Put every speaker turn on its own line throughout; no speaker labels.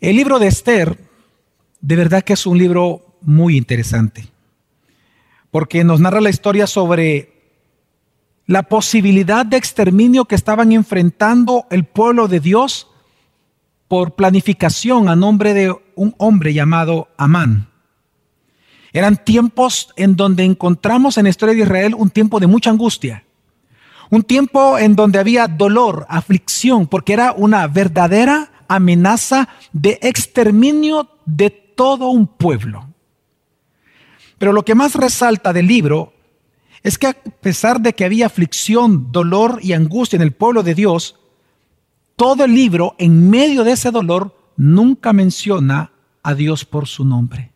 El libro de Esther, de verdad que es un libro muy interesante, porque nos narra la historia sobre la posibilidad de exterminio que estaban enfrentando el pueblo de Dios por planificación a nombre de un hombre llamado Amán. Eran tiempos en donde encontramos en la historia de Israel un tiempo de mucha angustia, un tiempo en donde había dolor, aflicción, porque era una verdadera amenaza de exterminio de todo un pueblo. Pero lo que más resalta del libro es que a pesar de que había aflicción, dolor y angustia en el pueblo de Dios, todo el libro, en medio de ese dolor, nunca menciona a Dios por su nombre.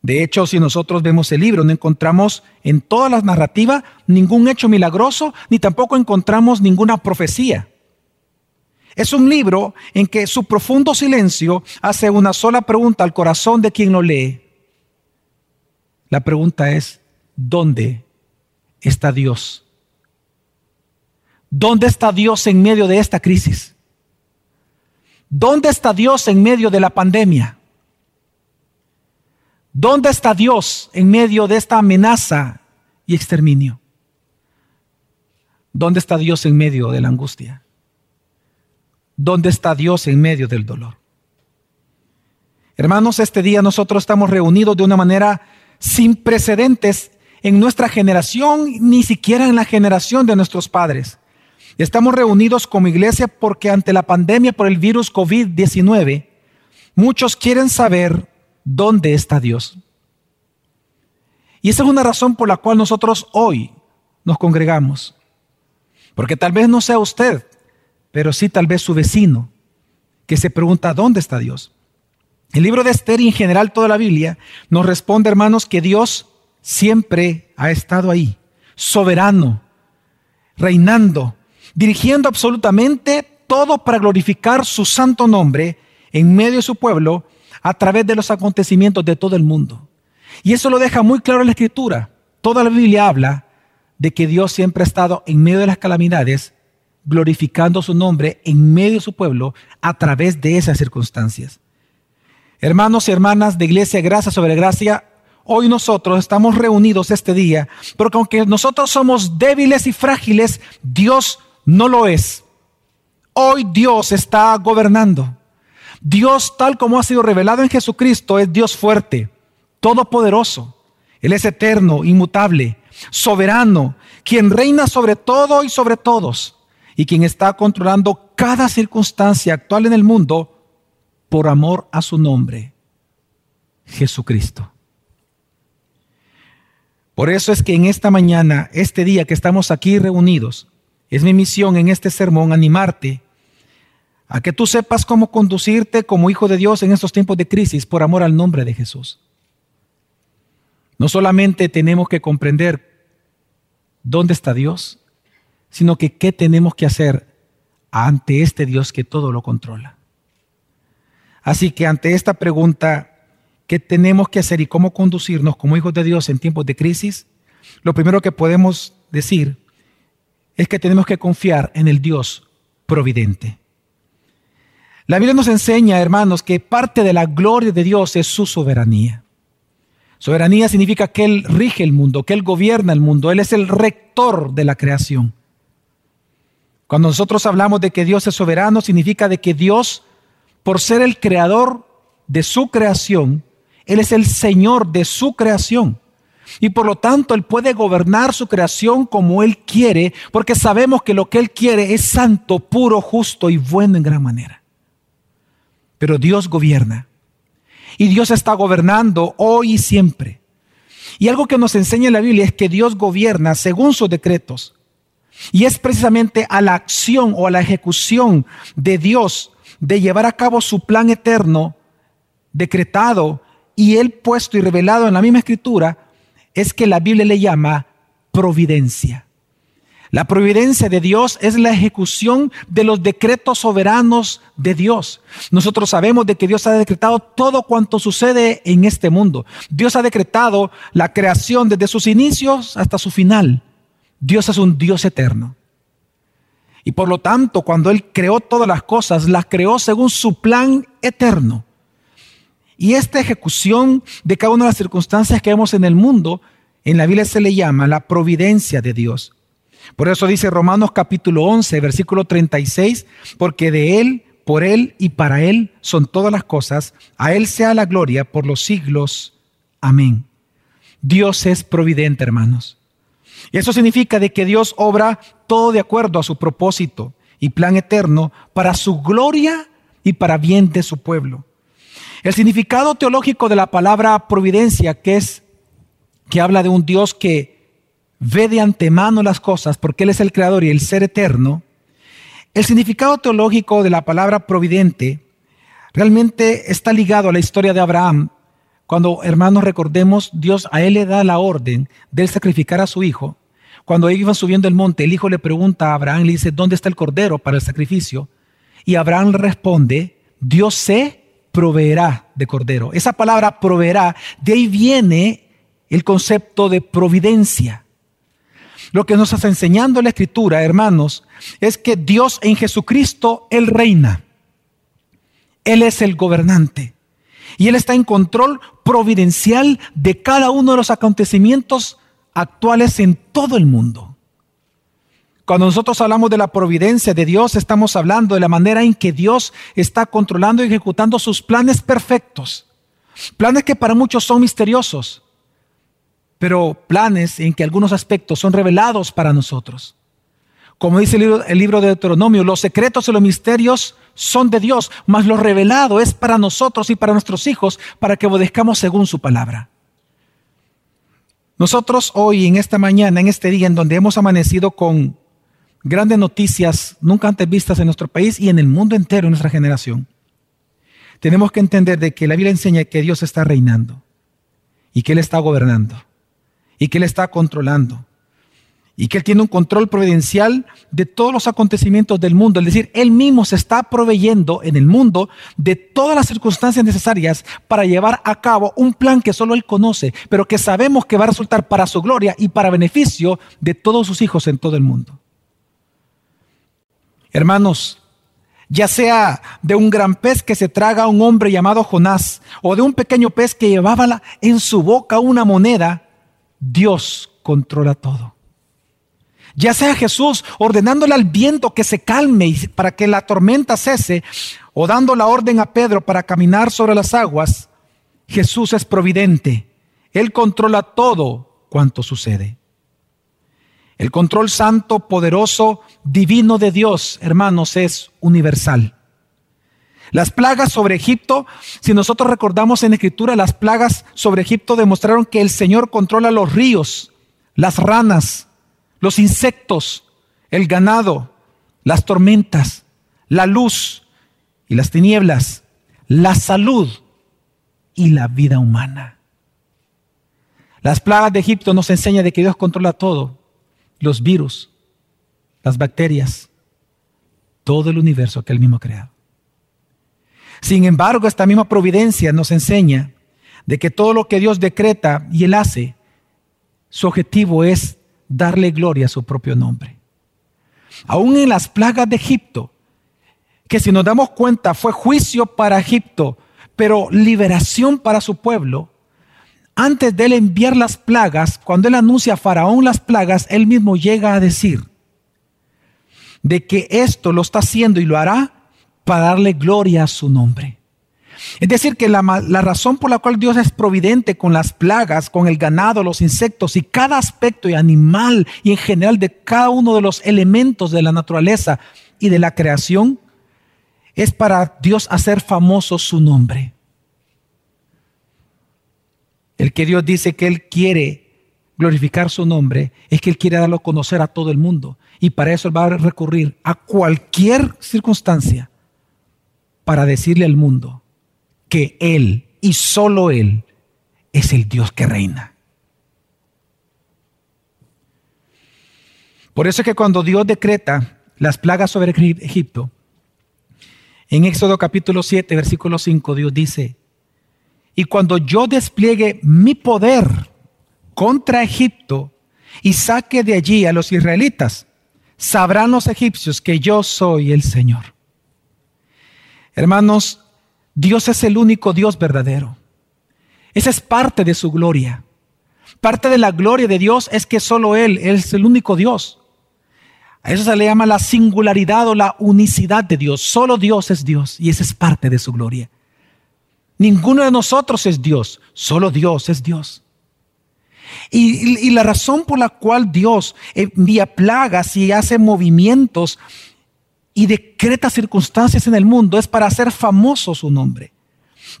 De hecho, si nosotros vemos el libro, no encontramos en todas las narrativas ningún hecho milagroso, ni tampoco encontramos ninguna profecía. Es un libro en que su profundo silencio hace una sola pregunta al corazón de quien lo lee. La pregunta es, ¿dónde está Dios? ¿Dónde está Dios en medio de esta crisis? ¿Dónde está Dios en medio de la pandemia? ¿Dónde está Dios en medio de esta amenaza y exterminio? ¿Dónde está Dios en medio de la angustia? ¿Dónde está Dios en medio del dolor? Hermanos, este día nosotros estamos reunidos de una manera sin precedentes en nuestra generación, ni siquiera en la generación de nuestros padres. Estamos reunidos como iglesia porque ante la pandemia por el virus COVID-19, muchos quieren saber ¿dónde está Dios? Y esa es una razón por la cual nosotros hoy nos congregamos. Porque tal vez no sea usted, pero sí tal vez su vecino, que se pregunta, ¿dónde está Dios? El libro de Esther y en general toda la Biblia nos responde, hermanos, que Dios siempre ha estado ahí, soberano, reinando, dirigiendo absolutamente todo para glorificar su santo nombre en medio de su pueblo a través de los acontecimientos de todo el mundo. Y eso lo deja muy claro en la escritura. Toda la Biblia habla de que Dios siempre ha estado en medio de las calamidades, glorificando su nombre en medio de su pueblo a través de esas circunstancias. Hermanos y hermanas de Iglesia Gracia sobre Gracia, hoy nosotros estamos reunidos este día, porque aunque nosotros somos débiles y frágiles, Dios no lo es. Hoy Dios está gobernando. Dios tal como ha sido revelado en Jesucristo es Dios fuerte, todopoderoso. Él es eterno, inmutable, soberano, quien reina sobre todo y sobre todos, y quien está controlando cada circunstancia actual en el mundo por amor a su nombre, Jesucristo. Por eso es que en esta mañana, este día que estamos aquí reunidos, es mi misión en este sermón animarte a que tú sepas cómo conducirte como hijo de Dios en estos tiempos de crisis por amor al nombre de Jesús. No solamente tenemos que comprender dónde está Dios, sino que qué tenemos que hacer ante este Dios que todo lo controla. Así que ante esta pregunta, ¿qué tenemos que hacer y cómo conducirnos como hijos de Dios en tiempos de crisis? Lo primero que podemos decir es que tenemos que confiar en el Dios providente. La Biblia nos enseña, hermanos, que parte de la gloria de Dios es su soberanía. Soberanía significa que Él rige el mundo, que Él gobierna el mundo, Él es el rector de la creación. Cuando nosotros hablamos de que Dios es soberano, significa de que Dios, por ser el creador de su creación, Él es el Señor de su creación. Y por lo tanto Él puede gobernar su creación como Él quiere, porque sabemos que lo que Él quiere es santo, puro, justo y bueno en gran manera pero Dios gobierna. Y Dios está gobernando hoy y siempre. Y algo que nos enseña la Biblia es que Dios gobierna según sus decretos. Y es precisamente a la acción o a la ejecución de Dios de llevar a cabo su plan eterno, decretado y él puesto y revelado en la misma escritura, es que la Biblia le llama providencia. La providencia de Dios es la ejecución de los decretos soberanos de Dios. Nosotros sabemos de que Dios ha decretado todo cuanto sucede en este mundo. Dios ha decretado la creación desde sus inicios hasta su final. Dios es un Dios eterno. Y por lo tanto, cuando Él creó todas las cosas, las creó según su plan eterno. Y esta ejecución de cada una de las circunstancias que vemos en el mundo, en la Biblia se le llama la providencia de Dios. Por eso dice Romanos capítulo 11, versículo 36, porque de Él, por Él y para Él son todas las cosas, a Él sea la gloria por los siglos. Amén. Dios es providente, hermanos. Y eso significa de que Dios obra todo de acuerdo a su propósito y plan eterno para su gloria y para bien de su pueblo. El significado teológico de la palabra providencia, que es que habla de un Dios que ve de antemano las cosas porque Él es el creador y el ser eterno, el significado teológico de la palabra providente realmente está ligado a la historia de Abraham. Cuando, hermanos, recordemos, Dios a Él le da la orden de sacrificar a su hijo. Cuando ellos iban subiendo el monte, el hijo le pregunta a Abraham, le dice, ¿dónde está el cordero para el sacrificio? Y Abraham responde, Dios se proveerá de cordero. Esa palabra proveerá, de ahí viene el concepto de providencia. Lo que nos está enseñando la escritura, hermanos, es que Dios en Jesucristo, Él reina. Él es el gobernante. Y Él está en control providencial de cada uno de los acontecimientos actuales en todo el mundo. Cuando nosotros hablamos de la providencia de Dios, estamos hablando de la manera en que Dios está controlando y ejecutando sus planes perfectos. Planes que para muchos son misteriosos, pero planes en que algunos aspectos son revelados para nosotros. Como dice el libro, de Deuteronomio, los secretos y los misterios son de Dios, mas lo revelado es para nosotros y para nuestros hijos, para que obedezcamos según su palabra. Nosotros hoy, en esta mañana, en este día en donde hemos amanecido con grandes noticias nunca antes vistas en nuestro país y en el mundo entero, en nuestra generación, tenemos que entender de que la Biblia enseña que Dios está reinando y que Él está gobernando y que Él está controlando y que Él tiene un control providencial de todos los acontecimientos del mundo. Es decir, Él mismo se está proveyendo en el mundo de todas las circunstancias necesarias para llevar a cabo un plan que solo Él conoce, pero que sabemos que va a resultar para su gloria y para beneficio de todos sus hijos en todo el mundo. Hermanos, ya sea de un gran pez que se traga a un hombre llamado Jonás, o de un pequeño pez que llevaba en su boca una moneda, Dios controla todo. Ya sea Jesús ordenándole al viento que se calme para que la tormenta cese, o dando la orden a Pedro para caminar sobre las aguas, Jesús es providente. Él controla todo cuanto sucede. El control santo, poderoso, divino de Dios, hermanos, es universal. Las plagas sobre Egipto, si nosotros recordamos en Escritura, las plagas sobre Egipto demostraron que el Señor controla los ríos, las ranas, los insectos, el ganado, las tormentas, la luz y las tinieblas, la salud y la vida humana. Las plagas de Egipto nos enseñan de que Dios controla todo, los virus, las bacterias, todo el universo que Él mismo ha creado. Sin embargo, esta misma providencia nos enseña de que todo lo que Dios decreta y Él hace, su objetivo es darle gloria a su propio nombre. Aún en las plagas de Egipto, que si nos damos cuenta fue juicio para Egipto, pero liberación para su pueblo, antes de él enviar las plagas, cuando él anuncia a Faraón las plagas, él mismo llega a decir de que esto lo está haciendo y lo hará para darle gloria a su nombre. Es decir, que la, razón por la cual Dios es providente con las plagas, con el ganado, los insectos y cada aspecto y animal y en general de cada uno de los elementos de la naturaleza y de la creación, es para Dios hacer famoso su nombre. El que Dios dice que Él quiere glorificar su nombre es que Él quiere darlo a conocer a todo el mundo. Y para eso va a recurrir a cualquier circunstancia para decirle al mundo que Él y solo Él es el Dios que reina. Por eso es que cuando Dios decreta las plagas sobre Egipto, en Éxodo capítulo 7, versículo 5, Dios dice, y cuando yo despliegue mi poder contra Egipto y saque de allí a los israelitas, sabrán los egipcios que yo soy el Señor. Hermanos, Dios es el único Dios verdadero. Esa es parte de su gloria. Parte de la gloria de Dios es que solo Él, es el único Dios. A eso se le llama la singularidad o la unicidad de Dios. Solo Dios es Dios y esa es parte de su gloria. Ninguno de nosotros es Dios, solo Dios es Dios. Y, la razón por la cual Dios envía plagas y hace movimientos y decreta circunstancias en el mundo es para hacer famoso su nombre.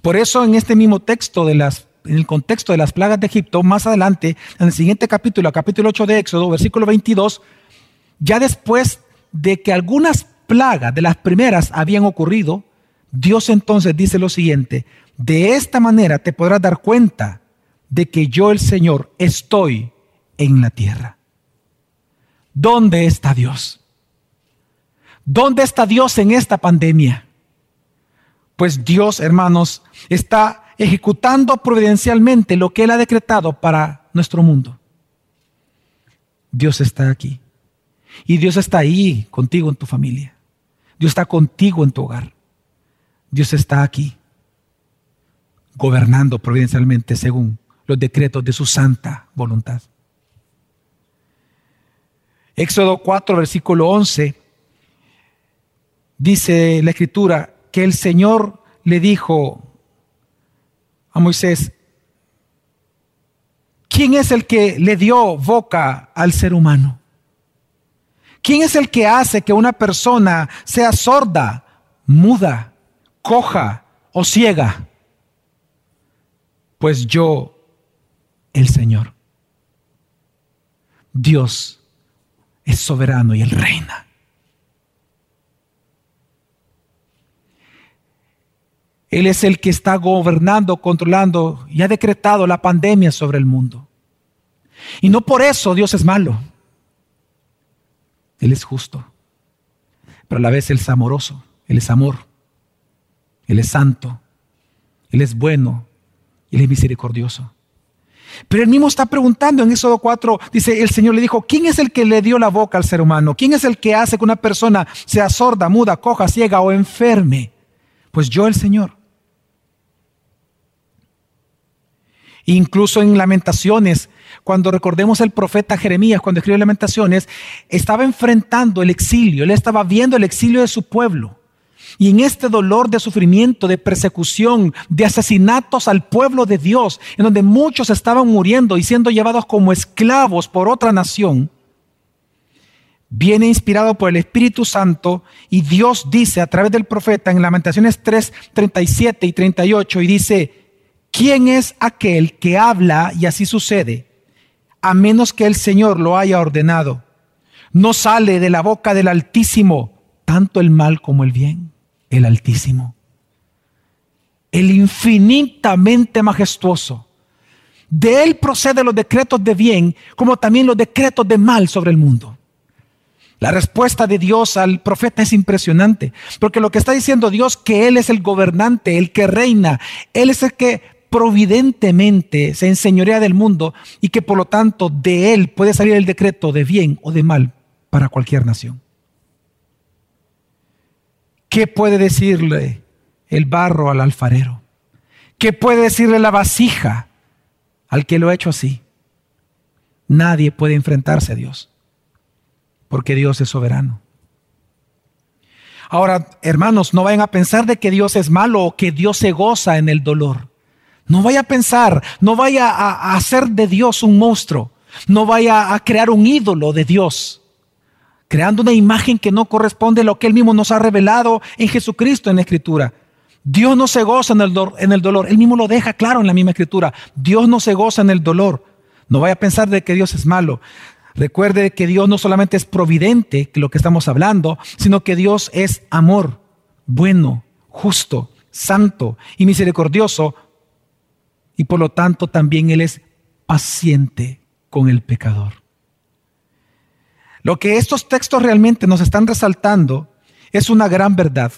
Por eso en este mismo texto de las en el contexto de las plagas de Egipto, más adelante, en el siguiente capítulo, capítulo 8 de Éxodo, versículo 22, ya después de que algunas plagas de las primeras habían ocurrido, Dios entonces dice lo siguiente, de esta manera te podrás dar cuenta de que yo el Señor estoy en la tierra. ¿Dónde está Dios? ¿Dónde está Dios en esta pandemia? Pues Dios, hermanos, está ejecutando providencialmente lo que Él ha decretado para nuestro mundo. Dios está aquí. Y Dios está ahí contigo en tu familia. Dios está contigo en tu hogar. Dios está aquí, gobernando providencialmente según los decretos de su santa voluntad. Éxodo 4, versículo 11, dice la escritura que el Señor le dijo a Moisés, ¿quién es el que le dio boca al ser humano? ¿Quién es el que hace que una persona sea sorda, muda, coja o ciega? Pues yo, el Señor. Dios es soberano y Él reina. Él es el que está gobernando, controlando y ha decretado la pandemia sobre el mundo. Y no por eso Dios es malo. Él es justo. Pero a la vez Él es amoroso. Él es amor. Él es santo. Él es bueno. Él es misericordioso. Pero él mismo está preguntando en Éxodo 4, dice, el Señor le dijo, ¿quién es el que le dio la boca al ser humano? ¿Quién es el que hace que una persona sea sorda, muda, coja, ciega o enferme? Pues yo el Señor. Incluso en Lamentaciones, cuando recordemos el profeta Jeremías, cuando escribe Lamentaciones, estaba enfrentando el exilio, él estaba viendo el exilio de su pueblo. Y en este dolor de sufrimiento, de persecución, de asesinatos al pueblo de Dios, en donde muchos estaban muriendo y siendo llevados como esclavos por otra nación, viene inspirado por el Espíritu Santo y Dios dice a través del profeta en Lamentaciones 3, 37 y 38 y dice, ¿Quién es aquel que habla y así sucede? A menos que el Señor lo haya ordenado. No sale de la boca del Altísimo tanto el mal como el bien. El Altísimo. El infinitamente majestuoso. De él proceden los decretos de bien como también los decretos de mal sobre el mundo. La respuesta de Dios al profeta es impresionante, porque lo que está diciendo Dios que Él es el gobernante, el que reina, Él es el que providentemente se enseñorea del mundo y que por lo tanto de él puede salir el decreto de bien o de mal para cualquier nación. ¿Qué puede decirle el barro al alfarero? ¿Qué puede decirle la vasija al que lo ha hecho así? Nadie puede enfrentarse a Dios, porque Dios es soberano. Ahora, hermanos, no vayan a pensar de que Dios es malo o que Dios se goza en el dolor. No vaya a pensar, no vaya a, hacer de Dios un monstruo, no vaya a crear un ídolo de Dios, creando una imagen que no corresponde a lo que Él mismo nos ha revelado en Jesucristo en la Escritura. Dios no se goza en el, en el dolor, Él mismo lo deja claro en la misma Escritura. Dios no se goza en el dolor. No vaya a pensar de que Dios es malo. Recuerde que Dios no solamente es providente, que lo que estamos hablando, sino que Dios es amor, bueno, justo, santo y misericordioso y por lo tanto también Él es paciente con el pecador. Lo que estos textos realmente nos están resaltando es una gran verdad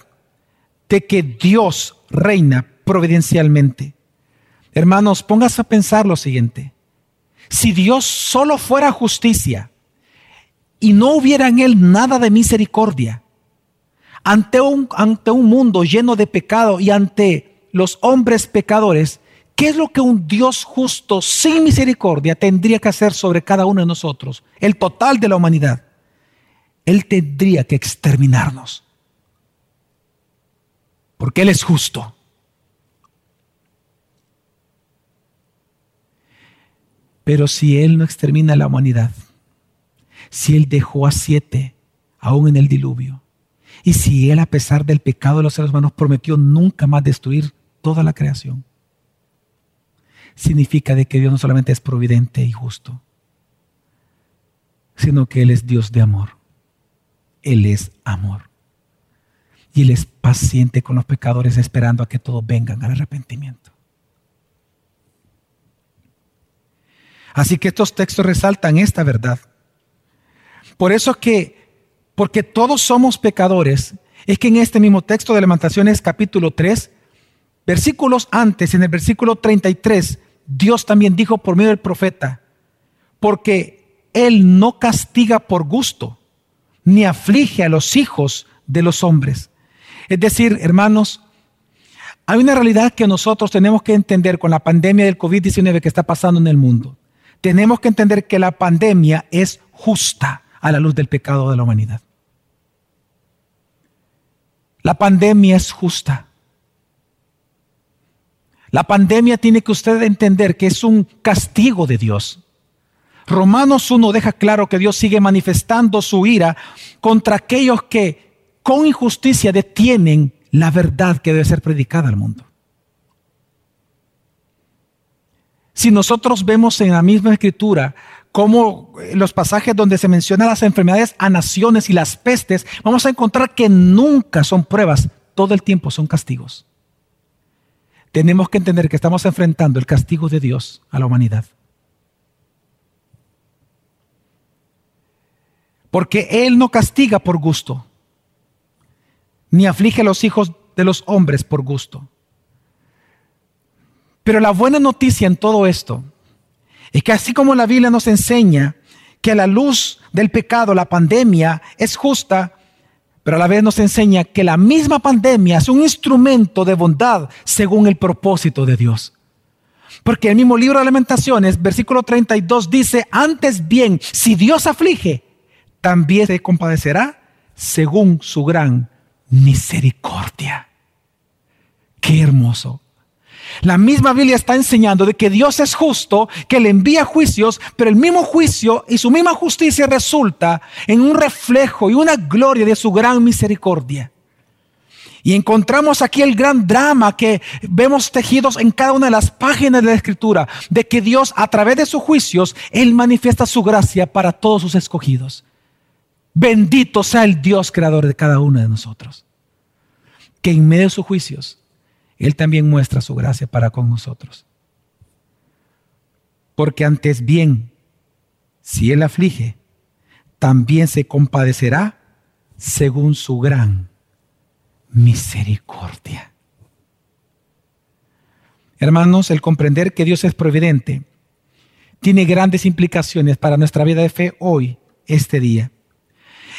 de que Dios reina providencialmente. Hermanos, póngase a pensar lo siguiente. Si Dios solo fuera justicia y no hubiera en él nada de misericordia, ante un, ante un mundo lleno de pecado y ante los hombres pecadores, ¿qué es lo que un Dios justo sin misericordia tendría que hacer sobre cada uno de nosotros? El total de la humanidad. Él tendría que exterminarnos. Porque Él es justo. Pero si Él no extermina la humanidad, si Él dejó a siete aún en el diluvio, y si Él a pesar del pecado de los seres humanos prometió nunca más destruir toda la creación, significa de que Dios no solamente es providente y justo, sino que Él es Dios de amor. Él es amor. Y Él es paciente con los pecadores esperando a que todos vengan al arrepentimiento. Así que estos textos resaltan esta verdad. Por eso que, porque todos somos pecadores, es que en este mismo texto de Lamentaciones capítulo 3, versículos antes, en el versículo 33, Dios también dijo por medio del profeta, porque Él no castiga por gusto, ni aflige a los hijos de los hombres. Es decir, hermanos, hay una realidad que nosotros tenemos que entender con la pandemia del COVID-19 que está pasando en el mundo. Tenemos que entender que la pandemia es justa a la luz del pecado de la humanidad. La pandemia es justa. La pandemia tiene que usted entender que es un castigo de Dios. Romanos 1 deja claro que Dios sigue manifestando su ira contra aquellos que con injusticia detienen la verdad que debe ser predicada al mundo. Si nosotros vemos en la misma escritura como los pasajes donde se mencionan las enfermedades a naciones y las pestes, vamos a encontrar que nunca son pruebas, todo el tiempo son castigos. Tenemos que entender que estamos enfrentando el castigo de Dios a la humanidad. Porque Él no castiga por gusto, ni aflige a los hijos de los hombres por gusto. Pero la buena noticia en todo esto es que así como la Biblia nos enseña que a la luz del pecado la pandemia es justa, pero a la vez nos enseña que la misma pandemia es un instrumento de bondad según el propósito de Dios. Porque el mismo libro de lamentaciones, versículo 32, dice, antes bien, si Dios aflige, también se compadecerá según su gran misericordia. Qué hermoso. La misma Biblia está enseñando de que Dios es justo, que le envía juicios, pero el mismo juicio y su misma justicia resulta en un reflejo y una gloria de su gran misericordia. Y encontramos aquí el gran drama que vemos tejidos en cada una de las páginas de la Escritura, de que Dios a través de sus juicios, Él manifiesta su gracia para todos sus escogidos. Bendito sea el Dios creador de cada uno de nosotros. Que en medio de sus juicios, Él también muestra su gracia para con nosotros. Porque antes bien, si Él aflige, también se compadecerá según su gran misericordia. Hermanos, el comprender que Dios es providente tiene grandes implicaciones para nuestra vida de fe hoy, este día.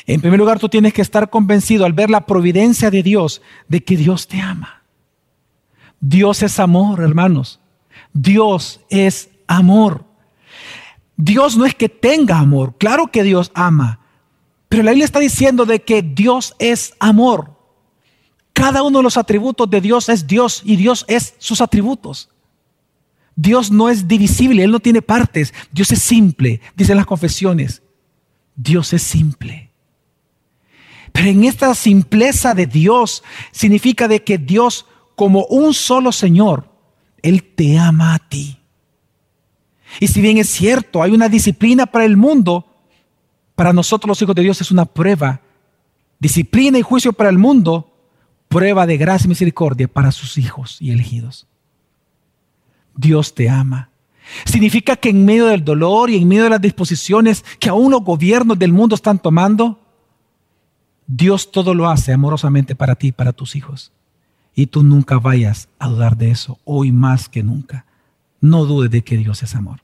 En primer lugar, tú tienes que estar convencido al ver la providencia de Dios de que Dios te ama. Dios es amor, hermanos. Dios es amor. Dios no es que tenga amor, claro que Dios ama, pero la Biblia está diciendo de que Dios es amor. Cada uno de los atributos de Dios es Dios y Dios es sus atributos. Dios no es divisible, Él no tiene partes. Dios es simple, dicen las confesiones. Dios es simple. Pero en esta simpleza de Dios significa de que Dios como un solo Señor, Él te ama a ti. Y si bien es cierto, hay una disciplina para el mundo, para nosotros los hijos de Dios es una prueba. Disciplina y juicio para el mundo, prueba de gracia y misericordia para sus hijos y elegidos. Dios te ama. Significa que en medio del dolor y en medio de las disposiciones que aún los gobiernos del mundo están tomando, Dios todo lo hace amorosamente para ti y para tus hijos. Y tú nunca vayas a dudar de eso, hoy más que nunca. No dudes de que Dios es amor.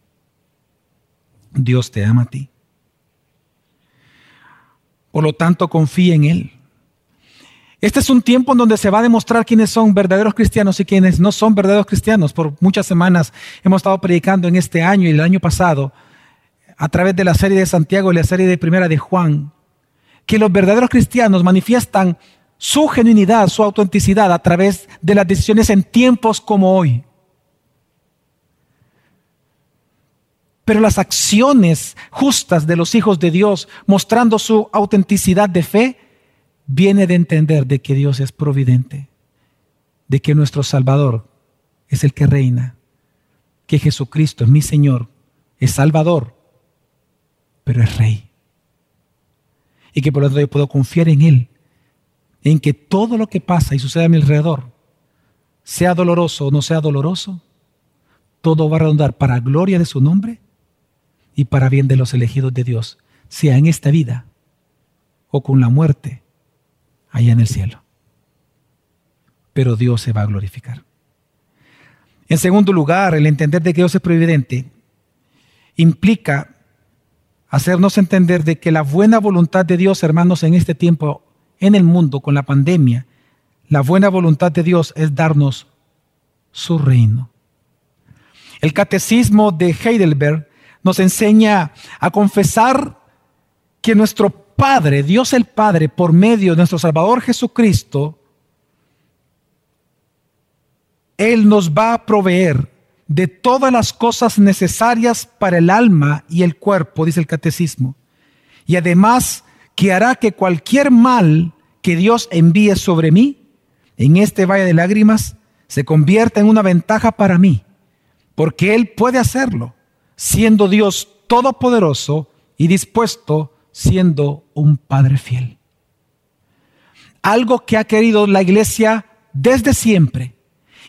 Dios te ama a ti. Por lo tanto, confíe en Él. Este es un tiempo en donde se va a demostrar quiénes son verdaderos cristianos y quiénes no son verdaderos cristianos. Por muchas semanas hemos estado predicando en este año y el año pasado a través de la serie de Santiago y la serie de Primera de Juan, que los verdaderos cristianos manifiestan su genuinidad, su autenticidad a través de las decisiones en tiempos como hoy. Pero las acciones justas de los hijos de Dios mostrando su autenticidad de fe viene de entender de que Dios es providente, de que nuestro Salvador es el que reina, que Jesucristo es mi Señor, es Salvador, pero es Rey. Y que por lo tanto yo puedo confiar en Él, en que todo lo que pasa y sucede a mi alrededor, sea doloroso o no sea doloroso, todo va a redundar para gloria de su nombre y para bien de los elegidos de Dios, sea en esta vida o con la muerte allá en el cielo. Pero Dios se va a glorificar. En segundo lugar, el entender de que Dios es providente implica hacernos entender de que la buena voluntad de Dios, hermanos, en este tiempo, en el mundo, con la pandemia, la buena voluntad de Dios es darnos su reino. El catecismo de Heidelberg nos enseña a confesar que nuestro Padre, Dios el Padre, por medio de nuestro Salvador Jesucristo, Él nos va a proveer de todas las cosas necesarias para el alma y el cuerpo, dice el catecismo. Y además que hará que cualquier mal que Dios envíe sobre mí, en este valle de lágrimas, se convierta en una ventaja para mí, porque Él puede hacerlo, siendo Dios todopoderoso y dispuesto siendo un Padre fiel. Algo que ha querido la iglesia desde siempre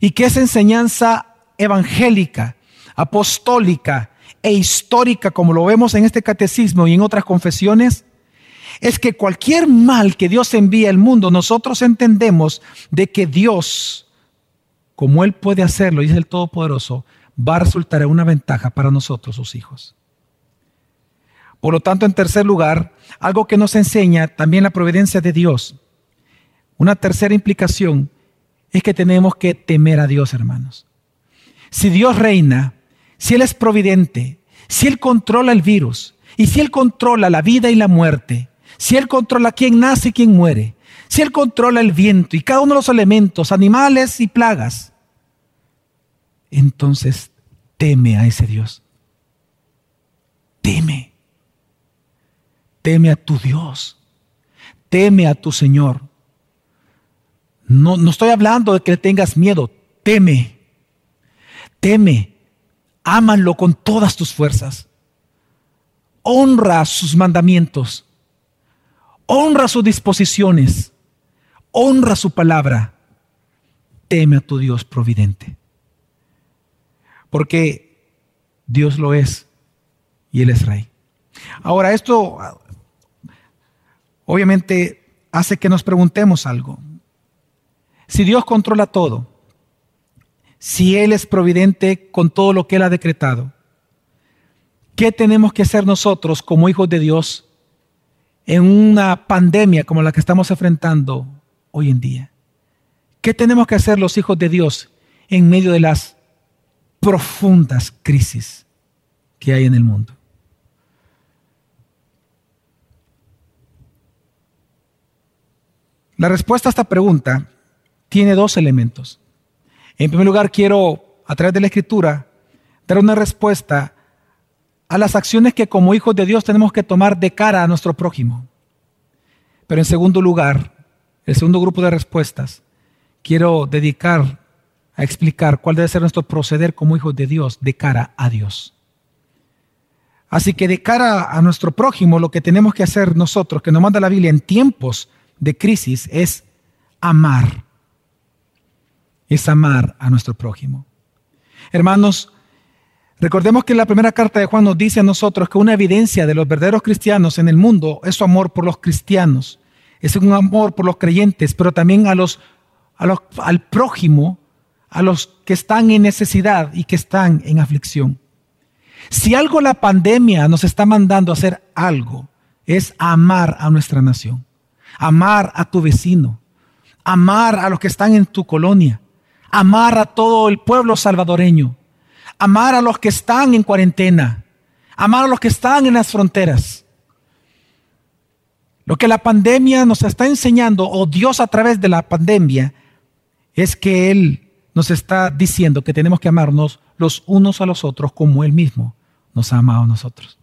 y que es enseñanza evangélica, apostólica e histórica, como lo vemos en este catecismo y en otras confesiones, es que cualquier mal que Dios envía al mundo, nosotros entendemos de que Dios, como Él puede hacerlo es el Todopoderoso, va a resultar en una ventaja para nosotros, sus hijos. Por lo tanto, en tercer lugar, algo que nos enseña también la providencia de Dios. Una tercera implicación es que tenemos que temer a Dios, hermanos. Si Dios reina, si Él es providente, si Él controla el virus, y si Él controla la vida y la muerte, si Él controla quién nace y quién muere, si Él controla el viento y cada uno de los elementos, animales y plagas, entonces teme a ese Dios. Teme. Teme a tu Dios. Teme a tu Señor. No, no estoy hablando de que tengas miedo. Teme. Teme. Ámalo con todas tus fuerzas. Honra sus mandamientos. Honra sus disposiciones. Honra su palabra. Teme a tu Dios providente. Porque Dios lo es y Él es Rey. Ahora, esto obviamente hace que nos preguntemos algo. Si Dios controla todo, si Él es providente con todo lo que Él ha decretado, ¿qué tenemos que hacer nosotros como hijos de Dios en una pandemia como la que estamos enfrentando hoy en día? ¿Qué tenemos que hacer los hijos de Dios en medio de las profundas crisis que hay en el mundo? La respuesta a esta pregunta tiene dos elementos. En primer lugar, quiero, a través de la escritura, dar una respuesta a las acciones que como hijos de Dios tenemos que tomar de cara a nuestro prójimo. Pero en segundo lugar, el segundo grupo de respuestas, quiero dedicar a explicar cuál debe ser nuestro proceder como hijos de Dios de cara a Dios. Así que de cara a nuestro prójimo, lo que tenemos que hacer nosotros, que nos manda la Biblia en tiempos de crisis es amar. Es amar a nuestro prójimo. Hermanos, recordemos que la primera carta de Juan nos dice a nosotros que una evidencia de los verdaderos cristianos en el mundo es su amor por los cristianos. Es un amor por los creyentes, pero también a los, a los, al prójimo, a los que están en necesidad y que están en aflicción. Si algo la pandemia nos está mandando a hacer algo, es amar a nuestra nación, amar a tu vecino, amar a los que están en tu colonia, amar a todo el pueblo salvadoreño, amar a los que están en cuarentena, amar a los que están en las fronteras. Lo que la pandemia nos está enseñando, o Dios a través de la pandemia, es que Él nos está diciendo que tenemos que amarnos los unos a los otros como Él mismo nos ha amado a nosotros.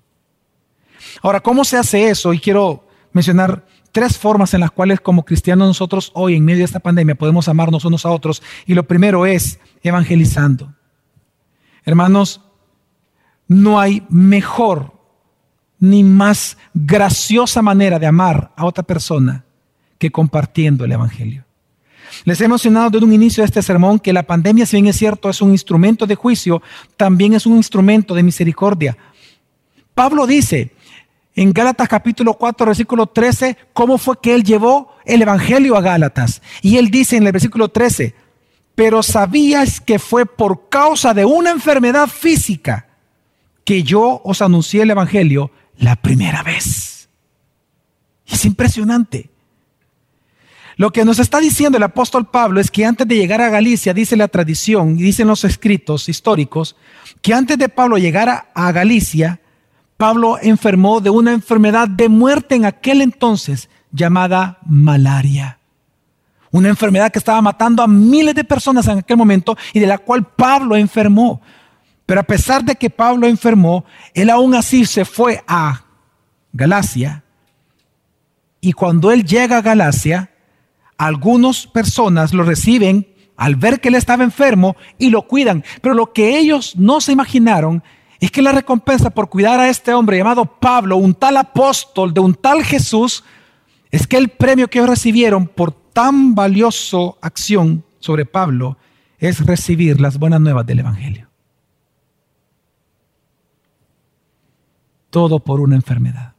Ahora, ¿cómo se hace eso? Y quiero mencionar tres formas en las cuales como cristianos nosotros hoy en medio de esta pandemia podemos amarnos unos a otros. Y lo primero es evangelizando. Hermanos, no hay mejor ni más graciosa manera de amar a otra persona que compartiendo el Evangelio. Les he mencionado desde un inicio de este sermón que la pandemia, si bien es cierto, es un instrumento de juicio, también es un instrumento de misericordia. Pablo dice en Gálatas capítulo 4, versículo 13, cómo fue que él llevó el Evangelio a Gálatas. Y él dice en el versículo 13, pero sabías que fue por causa de una enfermedad física que yo os anuncié el Evangelio la primera vez. Es impresionante. Lo que nos está diciendo el apóstol Pablo es que antes de llegar a Galicia, dice la tradición y dicen los escritos históricos, que antes de Pablo llegar a Galicia, Pablo enfermó de una enfermedad de muerte en aquel entonces llamada malaria. Una enfermedad que estaba matando a miles de personas en aquel momento y de la cual Pablo enfermó. Pero a pesar de que Pablo enfermó, él aún así se fue a Galacia. Y cuando él llega a Galacia, algunas personas lo reciben al ver que él estaba enfermo y lo cuidan. Pero lo que ellos no se imaginaron es que la recompensa por cuidar a este hombre llamado Pablo, un tal apóstol de un tal Jesús, es que el premio que ellos recibieron por tan valioso acción sobre Pablo es recibir las buenas nuevas del Evangelio. Todo por una enfermedad.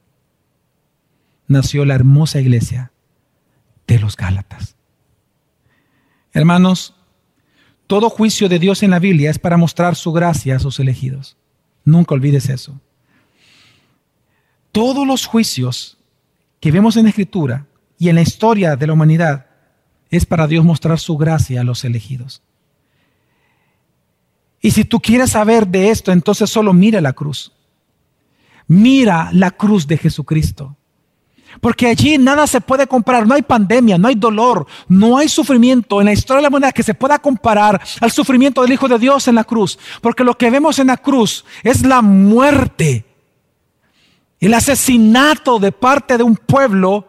Nació la hermosa iglesia de los Gálatas. Hermanos, todo juicio de Dios en la Biblia es para mostrar su gracia a sus elegidos. Nunca olvides eso. Todos los juicios que vemos en la Escritura y en la historia de la humanidad es para Dios mostrar su gracia a los elegidos. Y si tú quieres saber de esto, entonces solo mira la cruz. Mira la cruz de Jesucristo. Porque allí nada se puede comparar, no hay pandemia, no hay dolor, no hay sufrimiento en la historia de la humanidad que se pueda comparar al sufrimiento del Hijo de Dios en la cruz. Porque lo que vemos en la cruz es la muerte, el asesinato de parte de un pueblo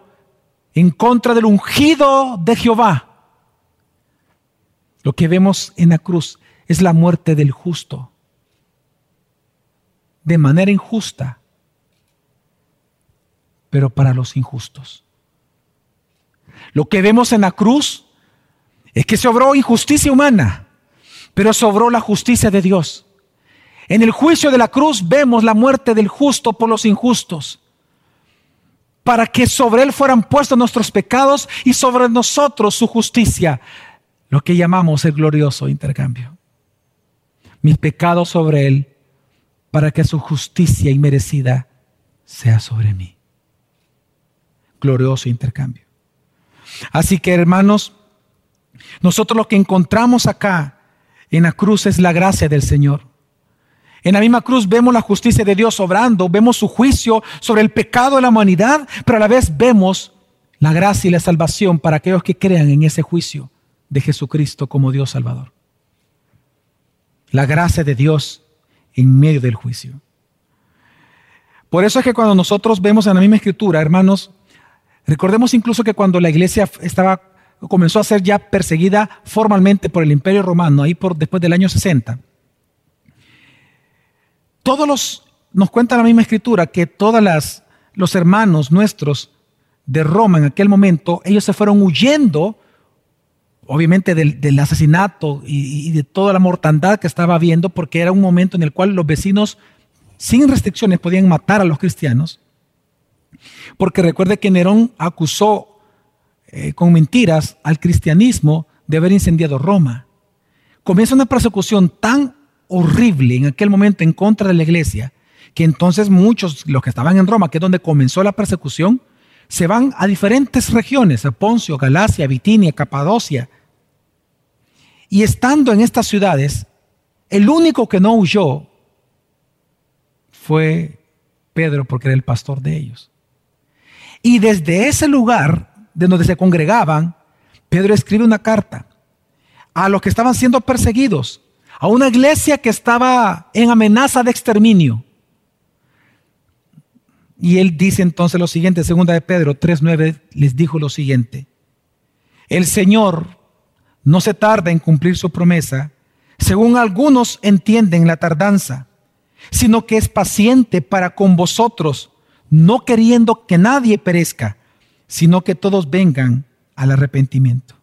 en contra del ungido de Jehová. Lo que vemos en la cruz es la muerte del justo, de manera injusta pero para los injustos. Lo que vemos en la cruz es que sobró injusticia humana, pero sobró la justicia de Dios. En el juicio de la cruz vemos la muerte del justo por los injustos, para que sobre él fueran puestos nuestros pecados y sobre nosotros su justicia, lo que llamamos el glorioso intercambio. Mis pecados sobre él, para que su justicia inmerecida sea sobre mí glorioso intercambio. Así que hermanos, nosotros lo que encontramos acá en la cruz es la gracia del Señor. En la misma cruz vemos la justicia de Dios obrando, vemos su juicio sobre el pecado de la humanidad, pero a la vez vemos la gracia y la salvación para aquellos que crean en ese juicio de Jesucristo como Dios Salvador. La gracia de Dios en medio del juicio. Por eso es que cuando nosotros vemos en la misma escritura, hermanos, Recordemos incluso que cuando la iglesia estaba, comenzó a ser ya perseguida formalmente por el imperio romano, ahí por, después del año 60, todos los, nos cuenta la misma escritura que todos los hermanos nuestros de Roma en aquel momento, ellos se fueron huyendo, obviamente del, asesinato y, y, de toda la mortandad que estaba habiendo, porque era un momento en el cual los vecinos sin restricciones podían matar a los cristianos. Porque recuerde que Nerón acusó eh, con mentiras al cristianismo de haber incendiado Roma. Comienza una persecución tan horrible en aquel momento en contra de la iglesia que entonces muchos, los que estaban en Roma, que es donde comenzó la persecución, se van a diferentes regiones, a Poncio, Galacia, Bitinia, Capadocia. Y estando en estas ciudades, el único que no huyó fue Pedro, porque era el pastor de ellos. Y desde ese lugar, de donde se congregaban, Pedro escribe una carta a los que estaban siendo perseguidos, a una iglesia que estaba en amenaza de exterminio. Y él dice entonces lo siguiente, segunda de Pedro 3:9 les dijo lo siguiente: El Señor no se tarda en cumplir su promesa, según algunos entienden la tardanza, sino que es paciente para con vosotros, no queriendo que nadie perezca, sino que todos vengan al arrepentimiento.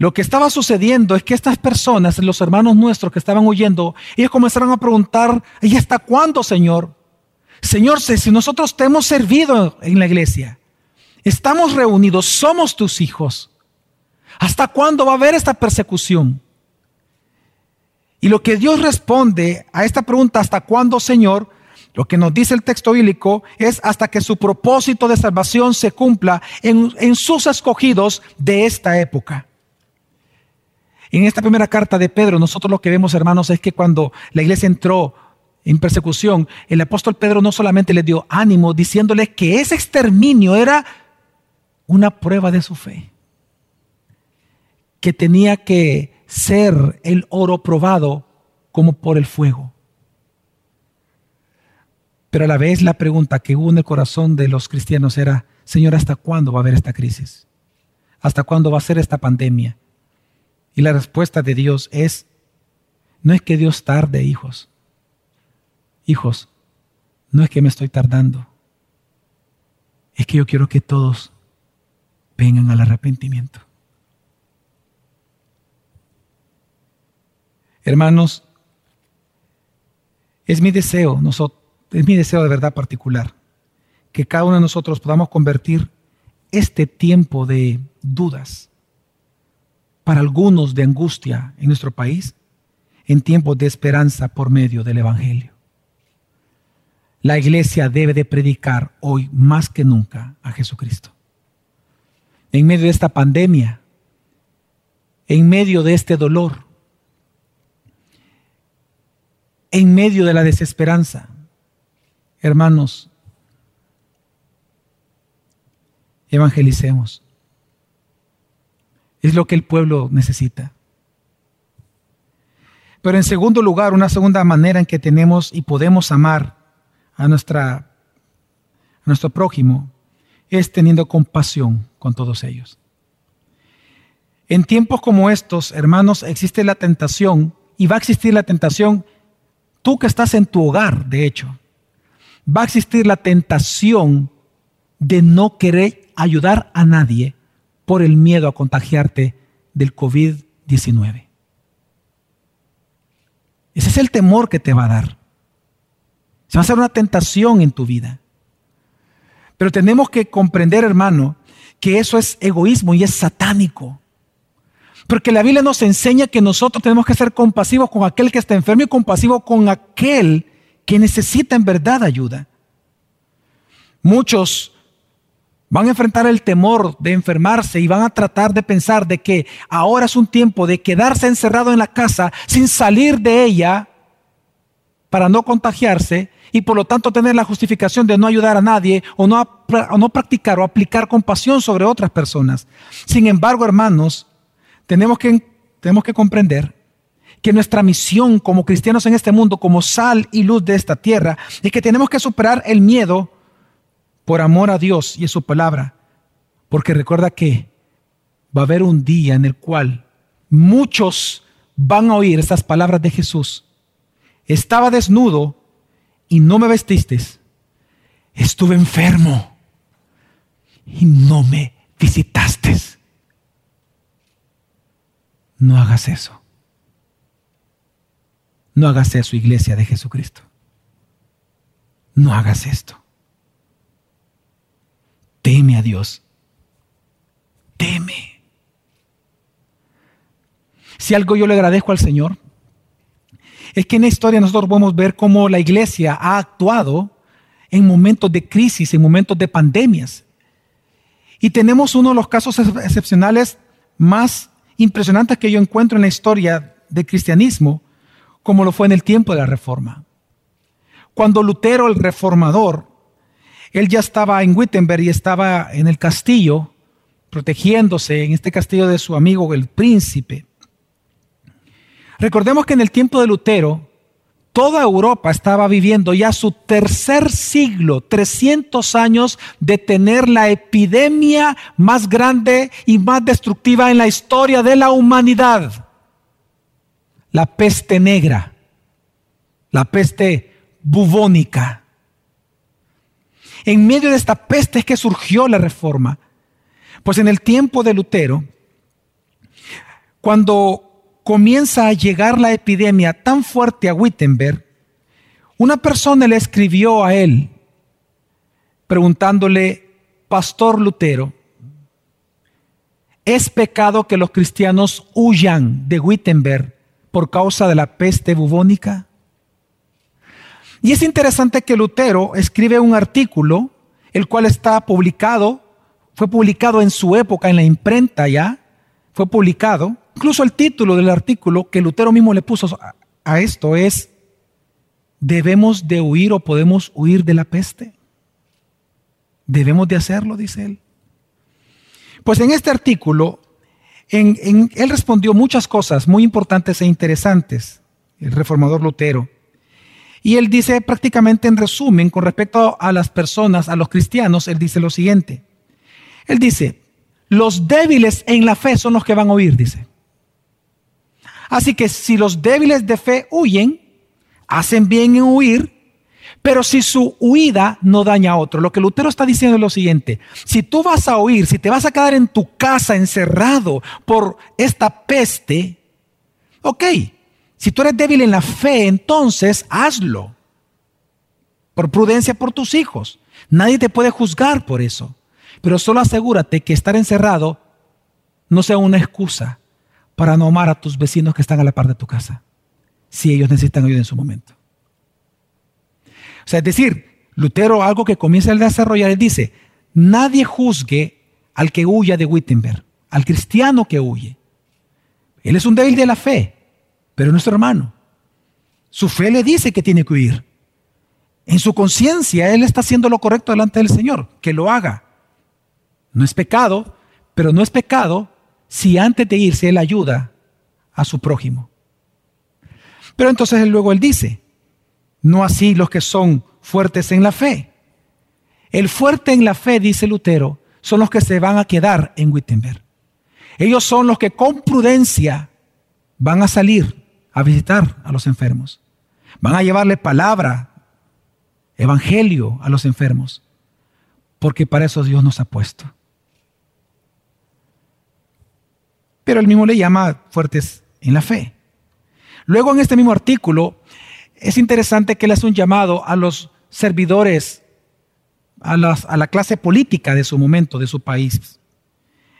Lo que estaba sucediendo es que estas personas, los hermanos nuestros que estaban huyendo, ellos comenzaron a preguntar, ¿y hasta cuándo, Señor? Señor, si nosotros te hemos servido en la iglesia, estamos reunidos, somos tus hijos, ¿hasta cuándo va a haber esta persecución? Y lo que Dios responde a esta pregunta, ¿hasta cuándo, Señor? Lo que nos dice el texto bíblico es hasta que su propósito de salvación se cumpla en, en sus escogidos de esta época. En esta primera carta de Pedro, nosotros lo que vemos, hermanos, es que cuando la iglesia entró en persecución, el apóstol Pedro no solamente le dio ánimo diciéndole que ese exterminio era una prueba de su fe, que tenía que ser el oro probado como por el fuego. Pero a la vez la pregunta que hubo en el corazón de los cristianos era, Señor, ¿hasta cuándo va a haber esta crisis? ¿Hasta cuándo va a ser esta pandemia? Y la respuesta de Dios es, no es que Dios tarde, hijos hijos, no es que me estoy tardando, es que yo quiero que todos vengan al arrepentimiento. Hermanos, es mi deseo, es mi deseo de verdad particular, que cada uno de nosotros podamos convertir este tiempo de dudas, para algunos de angustia en nuestro país, en tiempos de esperanza por medio del Evangelio. La iglesia debe de predicar hoy más que nunca a Jesucristo. En medio de esta pandemia, en medio de este dolor, en medio de la desesperanza, hermanos, evangelicemos. Es lo que el pueblo necesita. Pero en segundo lugar, una segunda manera en que tenemos y podemos amar a, nuestra, nuestro prójimo es teniendo compasión con todos ellos. En tiempos como estos, hermanos, existe la tentación y va a existir la tentación, tú que estás en tu hogar, de hecho, va a existir la tentación de no querer ayudar a nadie por el miedo a contagiarte del COVID-19. Ese es el temor que te va a dar. Se va a hacer una tentación en tu vida. Pero tenemos que comprender, hermano, que eso es egoísmo y es satánico. Porque la Biblia nos enseña que nosotros tenemos que ser compasivos con aquel que está enfermo y compasivos con aquel que necesita en verdad ayuda. Muchos van a enfrentar el temor de enfermarse y van a tratar de pensar de que ahora es un tiempo de quedarse encerrado en la casa sin salir de ella para no contagiarse y por lo tanto tener la justificación de no ayudar a nadie o no, no practicar o aplicar compasión sobre otras personas. Sin embargo, hermanos, tenemos que, tenemos que comprender que nuestra misión como cristianos en este mundo, como sal y luz de esta tierra, es que tenemos que superar el miedo por amor a Dios y a su palabra. Porque recuerda que va a haber un día en el cual muchos van a oír estas palabras de Jesús estaba desnudo y no me vestiste. Estuve enfermo y no me visitaste. No hagas eso. No hagas eso, iglesia de Jesucristo. No hagas esto. Teme a Dios. Teme. Si algo yo le agradezco al Señor, es que en la historia nosotros podemos ver cómo la iglesia ha actuado en momentos de crisis, en momentos de pandemias. Y tenemos uno de los casos excepcionales más impresionantes que yo encuentro en la historia del cristianismo, como lo fue en el tiempo de la Reforma. Cuando Lutero, el reformador, él ya estaba en Wittenberg y estaba en el castillo, protegiéndose en este castillo de su amigo el príncipe. Recordemos que en el tiempo de Lutero, toda Europa estaba viviendo ya su tercer siglo, 300 años de tener la epidemia más grande y más destructiva en la historia de la humanidad. La peste negra, la peste bubónica. En medio de esta peste es que surgió la reforma. Pues en el tiempo de Lutero, cuando comienza a llegar la epidemia tan fuerte a Wittenberg, una persona le escribió a él preguntándole, Pastor Lutero, ¿es pecado que los cristianos huyan de Wittenberg por causa de la peste bubónica? Y es interesante que Lutero escribe un artículo, el cual está publicado, fue publicado en su época en la imprenta ya, fue publicado, Incluso el título del artículo que Lutero mismo le puso a esto es, ¿debemos de huir o podemos huir de la peste? Debemos de hacerlo, dice él. Pues en este artículo, él respondió muchas cosas muy importantes e interesantes, el reformador Lutero. Y él dice prácticamente en resumen, con respecto a las personas, a los cristianos, él dice lo siguiente. Él dice, los débiles en la fe son los que van a oír, dice. Así que si los débiles de fe huyen, hacen bien en huir, pero si su huida no daña a otro. Lo que Lutero está diciendo es lo siguiente, si tú vas a huir, si te vas a quedar en tu casa encerrado por esta peste, ok, si tú eres débil en la fe, entonces hazlo. Por prudencia por tus hijos. Nadie te puede juzgar por eso. Pero solo asegúrate que estar encerrado no sea una excusa para no amar a tus vecinos que están a la par de tu casa, si ellos necesitan ayuda en su momento. O sea, es decir, Lutero algo que comienza a desarrollar, él dice, nadie juzgue al que huya de Wittenberg, al cristiano que huye. Él es un débil de la fe, pero es nuestro hermano. Su fe le dice que tiene que huir. En su conciencia, él está haciendo lo correcto delante del Señor, que lo haga. No es pecado, pero no es pecado si antes de irse él ayuda a su prójimo. Pero entonces luego él dice, no así los que son fuertes en la fe. El fuerte en la fe, dice Lutero, son los que se van a quedar en Wittenberg. Ellos son los que con prudencia van a salir a visitar a los enfermos. Van a llevarle palabra, evangelio a los enfermos. Porque para eso Dios nos ha puesto. pero él mismo le llama fuertes en la fe. Luego en este mismo artículo es interesante que él hace un llamado a los servidores, a, a la clase política de su momento, de su país.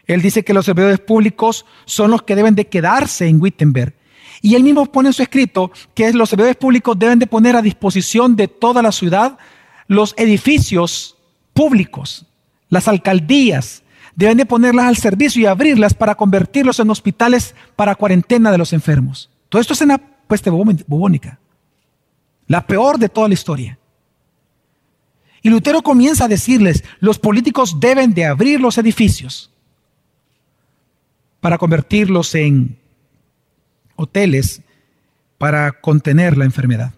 Él dice que los servidores públicos son los que deben de quedarse en Wittenberg. Y él mismo pone en su escrito que los servidores públicos deben de poner a disposición de toda la ciudad los edificios públicos, las alcaldías, deben de ponerlas al servicio y abrirlas para convertirlos en hospitales para cuarentena de los enfermos. Todo esto es una peste bubónica, la peor de toda la historia. Y Lutero comienza a decirles, los políticos deben de abrir los edificios para convertirlos en hoteles para contener la enfermedad.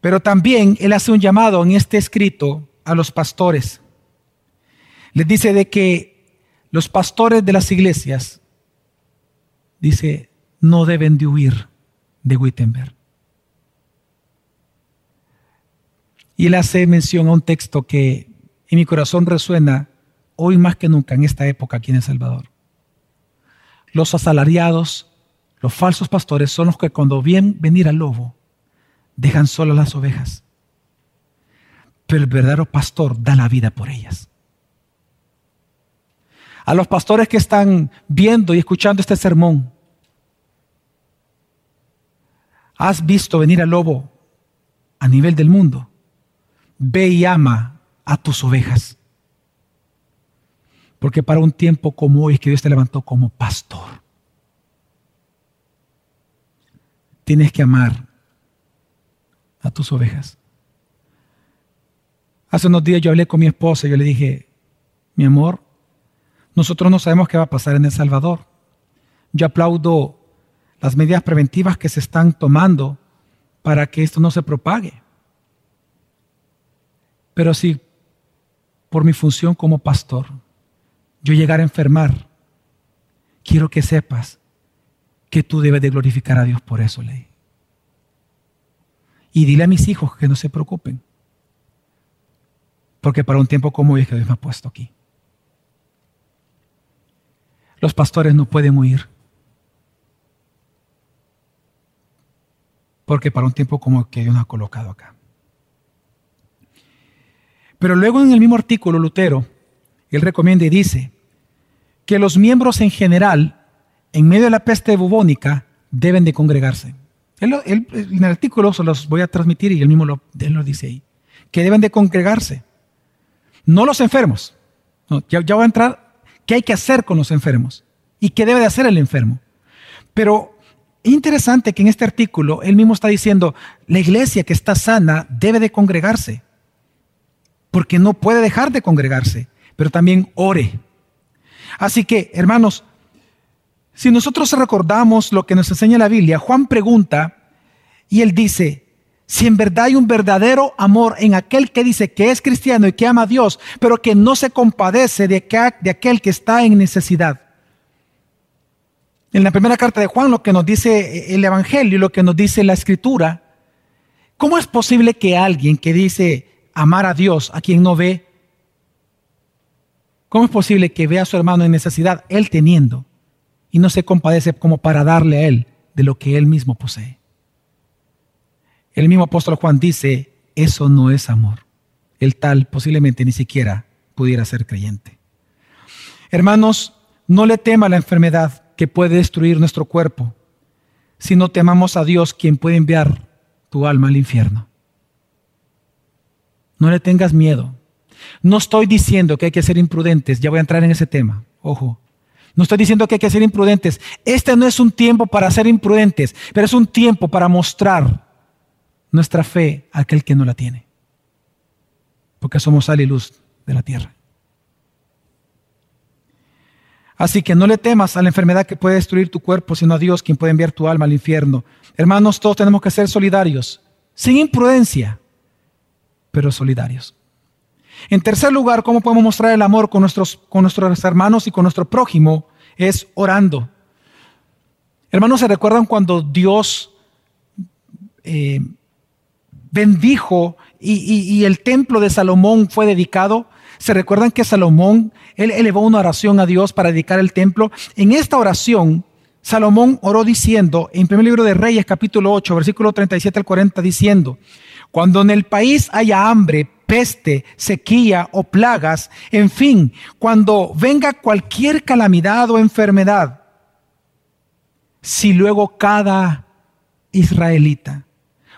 Pero también él hace un llamado en este escrito a los pastores les dice de que los pastores de las iglesias, dice, no deben de huir de Wittenberg. Y él hace mención a un texto que en mi corazón resuena hoy más que nunca en esta época aquí en El Salvador. Los asalariados, los falsos pastores son los que cuando ven venir al lobo, dejan solas las ovejas. Pero el verdadero pastor da la vida por ellas a los pastores que están viendo y escuchando este sermón. has visto venir al lobo a nivel del mundo, ve y ama a tus ovejas. Porque para un tiempo como hoy que Dios te levantó como pastor. Tienes que amar a tus ovejas. Hace unos días yo hablé con mi esposa y yo le dije, mi amor, nosotros no sabemos qué va a pasar en El Salvador. Yo aplaudo las medidas preventivas que se están tomando para que esto no se propague. Pero si por mi función como pastor yo llegara a enfermar, quiero que sepas que tú debes de glorificar a Dios por eso, ley. Y dile a mis hijos que no se preocupen, porque para un tiempo como hoy es que Dios me ha puesto aquí. Los pastores no pueden huir. Porque para un tiempo como que Dios nos ha colocado acá. Pero luego en el mismo artículo, Lutero, él recomienda y dice que los miembros en general, en medio de la peste bubónica, deben de congregarse. en el artículo se los voy a transmitir y él mismo lo, lo dice ahí, que deben de congregarse. No los enfermos. ya, ya voy a entrar, ¿qué hay que hacer con los enfermos? ¿Y qué debe de hacer el enfermo? Pero interesante que en este artículo él mismo está diciendo, la iglesia que está sana debe de congregarse porque no puede dejar de congregarse, pero también ore. Así que, hermanos, si nosotros recordamos lo que nos enseña la Biblia, Juan pregunta y él dice, si en verdad hay un verdadero amor en aquel que dice que es cristiano y que ama a Dios, pero que no se compadece de, aquel que está en necesidad. En la primera carta de Juan, lo que nos dice el Evangelio, lo que nos dice la Escritura, ¿cómo es posible que alguien que dice amar a Dios a quien no ve? ¿Cómo es posible que vea a su hermano en necesidad, él teniendo, y no se compadece como para darle a él de lo que él mismo posee? El mismo apóstol Juan dice, eso no es amor. El tal posiblemente ni siquiera pudiera ser creyente. Hermanos, no le tema la enfermedad que puede destruir nuestro cuerpo, sino temamos a Dios quien puede enviar tu alma al infierno. No le tengas miedo. No estoy diciendo que hay que ser imprudentes, ya voy a entrar en ese tema, ojo. No estoy diciendo que hay que ser imprudentes. Este no es un tiempo para ser imprudentes, pero es un tiempo para mostrar nuestra fe a aquel que no la tiene. Porque somos sal y luz de la tierra. Así que no le temas a la enfermedad que puede destruir tu cuerpo, sino a Dios quien puede enviar tu alma al infierno. Hermanos, todos tenemos que ser solidarios, sin imprudencia pero solidarios. En tercer lugar, ¿cómo podemos mostrar el amor con nuestros, con nuestros hermanos y con nuestro prójimo? Es orando. Hermanos, ¿se recuerdan cuando Dios eh, bendijo y, el templo de Salomón fue dedicado? ¿Se recuerdan que Salomón, él elevó una oración a Dios para dedicar el templo? En esta oración, Salomón oró diciendo, en primer libro de Reyes, capítulo 8, versículo 37 al 40, diciendo, cuando en el país haya hambre, peste, sequía o plagas, en fin, cuando venga cualquier calamidad o enfermedad, si luego cada israelita,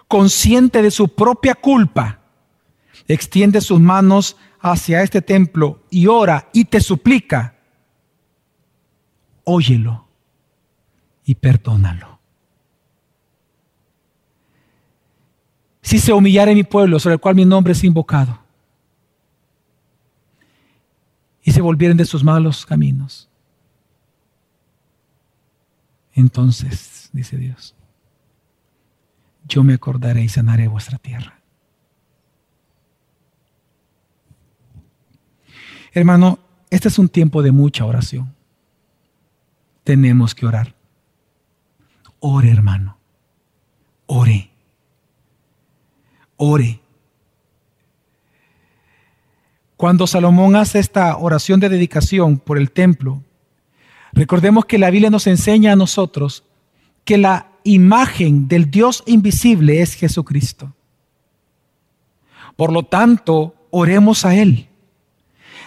consciente de su propia culpa, extiende sus manos hacia este templo y ora y te suplica, óyelo y perdónalo. Si se humillare mi pueblo sobre el cual mi nombre es invocado, y se volvieren de sus malos caminos, entonces, dice Dios, yo me acordaré y sanaré vuestra tierra. Hermano, este es un tiempo de mucha oración. Tenemos que orar. Ore, hermano. Ore ore. Cuando Salomón hace esta oración de dedicación por el templo, recordemos que la Biblia nos enseña a nosotros que la imagen del Dios invisible es Jesucristo. Por lo tanto, oremos a Él.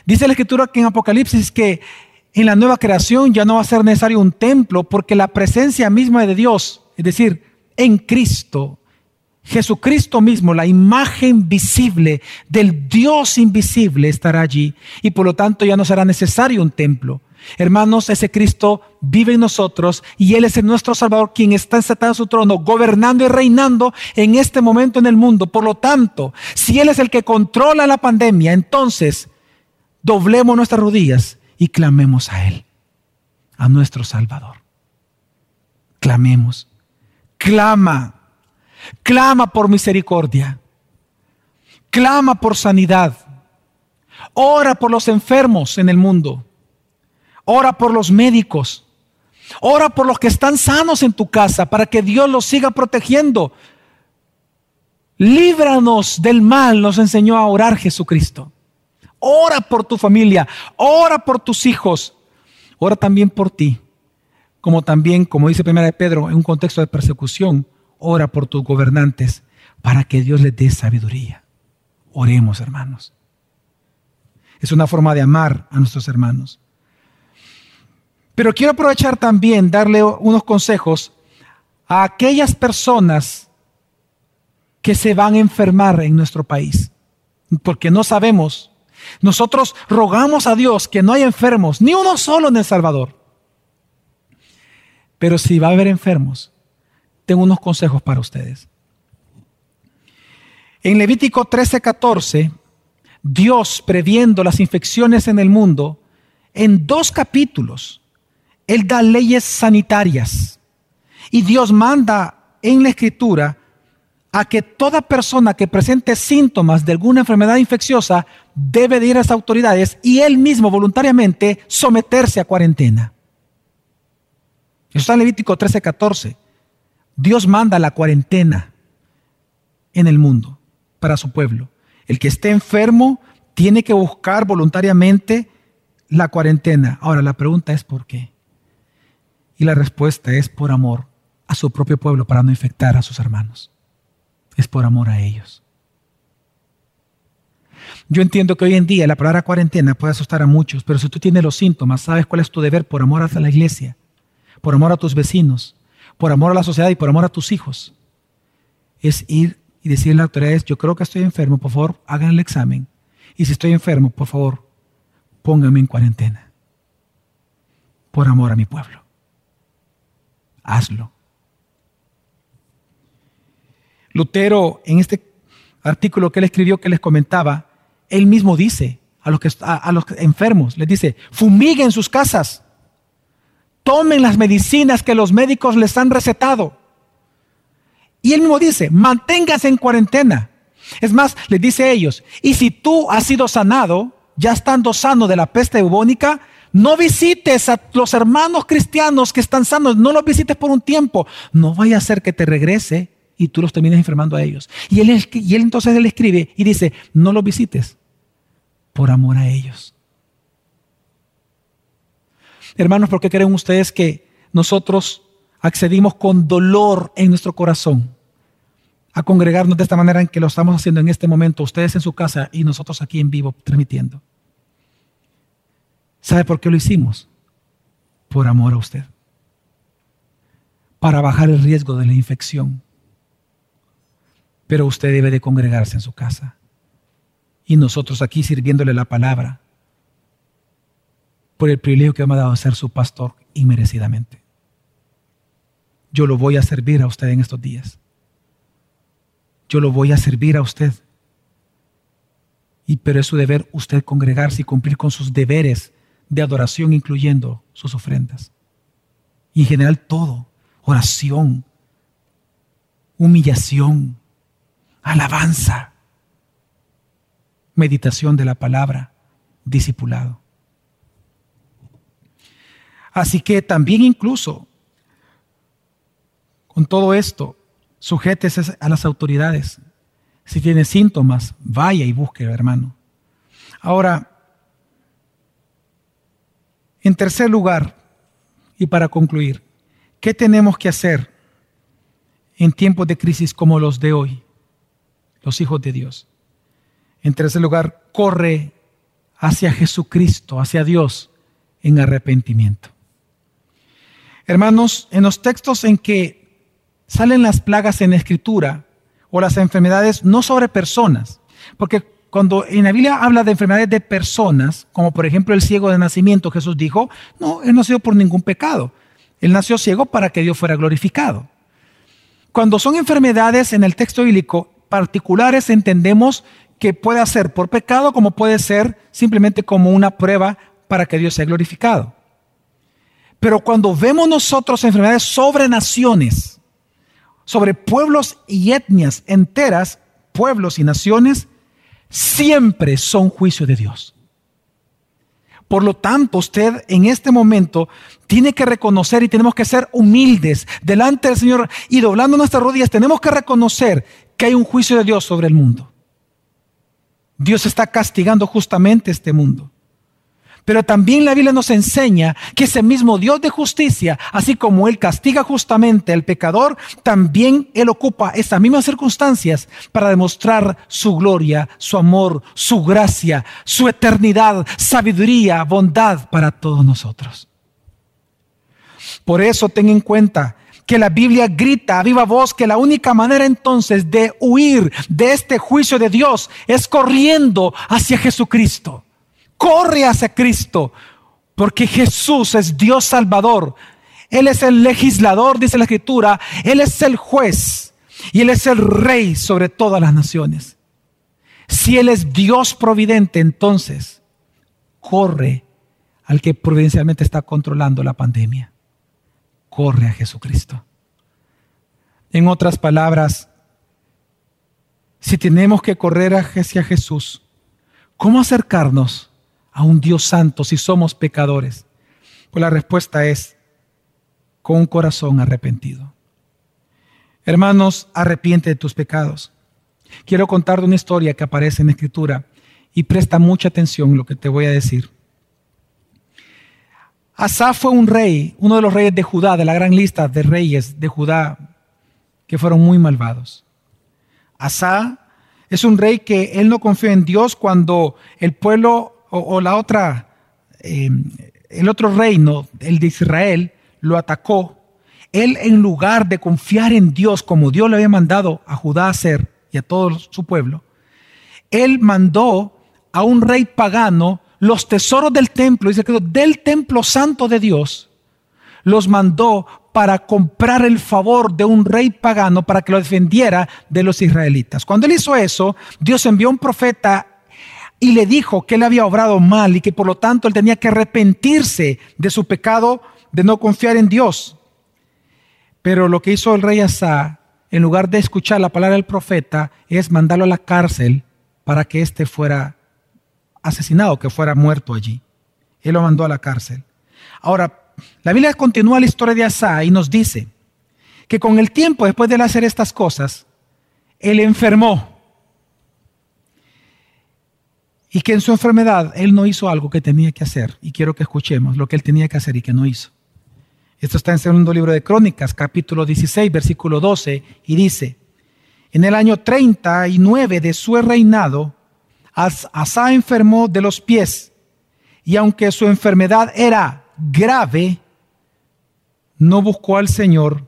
Dice la escritura que en Apocalipsis que en la nueva creación ya no va a ser necesario un templo porque la presencia misma de Dios, es decir, en Cristo, Jesucristo mismo, la imagen visible del Dios invisible, estará allí y por lo tanto ya no será necesario un templo. Hermanos, ese Cristo vive en nosotros y Él es nuestro Salvador, quien está sentado en su trono, gobernando y reinando en este momento en el mundo. Por lo tanto, si Él es el que controla la pandemia, entonces doblemos nuestras rodillas y clamemos a Él, a nuestro Salvador. Clamemos. Clama. Clama por misericordia. Clama por sanidad. Ora por los enfermos en el mundo. Ora por los médicos. Ora por los que están sanos en tu casa para que Dios los siga protegiendo. Líbranos del mal, nos enseñó a orar Jesucristo. Ora por tu familia, ora por tus hijos, ora también por ti. Como también, como dice primera de Pedro, en un contexto de persecución, ora por tus gobernantes para que Dios les dé sabiduría. Oremos, hermanos. Es una forma de amar a nuestros hermanos. Pero quiero aprovechar también darle unos consejos a aquellas personas que se van a enfermar en nuestro país, porque no sabemos. Nosotros rogamos a Dios que no haya enfermos, ni uno solo en El Salvador. Pero si va a haber enfermos, tengo unos consejos para ustedes. En Levítico 13:14, Dios previendo las infecciones en el mundo, en dos capítulos, él da leyes sanitarias. Y Dios manda en la escritura a que toda persona que presente síntomas de alguna enfermedad infecciosa debe de ir a las autoridades y él mismo voluntariamente someterse a cuarentena. Eso está en Levítico 13:14. Dios manda la cuarentena en el mundo para su pueblo. El que esté enfermo tiene que buscar voluntariamente la cuarentena. Ahora la pregunta es ¿por qué? Y la respuesta es por amor a su propio pueblo para no infectar a sus hermanos. Es por amor a ellos. Yo entiendo que hoy en día la palabra cuarentena puede asustar a muchos, pero si tú tienes los síntomas, sabes cuál es tu deber por amor a la iglesia, por amor a tus vecinos, por amor a la sociedad y por amor a tus hijos. Es ir y decirle a las autoridades, yo creo que estoy enfermo, por favor, hagan el examen. Y si estoy enfermo, por favor, pónganme en cuarentena. Por amor a mi pueblo hazlo. Lutero, en este artículo que él escribió, que les comentaba, él mismo dice a los, a, los enfermos, les dice, fumiguen sus casas, tomen las medicinas que los médicos les han recetado. Y él mismo dice, manténgase en cuarentena. Es más, les dice a ellos, y si tú has sido sanado, ya estando sano de la peste bubónica, no visites a los hermanos cristianos que están sanos, no los visites por un tiempo. No vaya a ser que te regrese y tú los termines enfermando a ellos. Y él, y él entonces él escribe y dice, no los visites por amor a ellos. Hermanos, ¿por qué creen ustedes que nosotros accedimos con dolor en nuestro corazón a congregarnos de esta manera en que lo estamos haciendo en este momento, ustedes en su casa y nosotros aquí en vivo transmitiendo? ¿Sabe por qué lo hicimos? Por amor a usted. Para bajar el riesgo de la infección. Pero usted debe de congregarse en su casa. Y nosotros aquí sirviéndole la palabra. Por el privilegio que me ha dado ser su pastor inmerecidamente. Yo lo voy a servir a usted en estos días. Yo lo voy a servir a usted. Y pero es su deber usted congregarse y cumplir con sus deberes de adoración, incluyendo sus ofrendas. Y en general todo, oración, humillación, alabanza, meditación de la palabra, discipulado. Así que también incluso con todo esto, sujétese a las autoridades. Si tiene síntomas, vaya y busque, hermano. Ahora, en tercer lugar, y para concluir, ¿qué tenemos que hacer en tiempos de crisis como los de hoy, los hijos de Dios? En tercer lugar, corre hacia Jesucristo, hacia Dios, en arrepentimiento. Hermanos, en los textos en que salen las plagas en escritura o las enfermedades no sobre personas. Porque cuando en la Biblia habla de enfermedades de personas, como por ejemplo el ciego de nacimiento, Jesús dijo, no, él no nació por ningún pecado. Él nació ciego para que Dios fuera glorificado. Cuando son enfermedades en el texto bíblico particulares, entendemos que puede ser por pecado como puede ser simplemente como una prueba para que Dios sea glorificado. Pero cuando vemos nosotros enfermedades sobre naciones, sobre pueblos y etnias enteras, pueblos y naciones, siempre son juicio de Dios. Por lo tanto, usted en este momento tiene que reconocer y tenemos que ser humildes delante del Señor y doblando nuestras rodillas, tenemos que reconocer que hay un juicio de Dios sobre el mundo. Dios está castigando justamente este mundo. Pero también la Biblia nos enseña que ese mismo Dios de justicia, así como Él castiga justamente al pecador, también Él ocupa esas mismas circunstancias para demostrar su gloria, su amor, su gracia, su eternidad, sabiduría, bondad para todos nosotros. Por eso ten en cuenta que la Biblia grita a viva voz que la única manera entonces de huir de este juicio de Dios es corriendo hacia Jesucristo corre hacia Cristo, porque Jesús es Dios Salvador. Él es el legislador, dice la Escritura. Él es el juez y Él es el rey sobre todas las naciones. Si Él es Dios providente, entonces corre al que providencialmente está controlando la pandemia. Corre a Jesucristo. En otras palabras, si tenemos que correr hacia Jesús, ¿cómo acercarnos a un Dios santo si somos pecadores? Pues la respuesta es con un corazón arrepentido. Hermanos, arrepiente de tus pecados. Quiero contarte una historia que aparece en la Escritura y presta mucha atención a lo que te voy a decir. Asa fue un rey, uno de los reyes de Judá, de la gran lista de reyes de Judá, que fueron muy malvados. Asa es un rey que él no confió en Dios cuando el pueblo o, la otra, em, el otro reino, el de Israel, lo atacó. Él en lugar de confiar en Dios como Dios le había mandado a Judá a hacer y a todo su pueblo, él mandó a un rey pagano los tesoros del templo, dice que del templo santo de Dios, los mandó para comprar el favor de un rey pagano para que lo defendiera de los israelitas. Cuando él hizo eso, Dios envió un profeta y le dijo que él había obrado mal y que por lo tanto él tenía que arrepentirse de su pecado de no confiar en Dios. Pero lo que hizo el rey Asa, en lugar de escuchar la palabra del profeta, es mandarlo a la cárcel para que éste fuera asesinado, que fuera muerto allí. Él lo mandó a la cárcel. Ahora, la Biblia continúa la historia de Asa y nos dice que con el tiempo, después de hacer estas cosas, él enfermó y que en su enfermedad él no hizo algo que tenía que hacer. Y quiero que escuchemos lo que él tenía que hacer y que no hizo. Esto está en el segundo libro de Crónicas, capítulo 16, versículo 12, y dice, en el año 39 de su reinado, Asa enfermó de los pies, y aunque su enfermedad era grave, no buscó al Señor,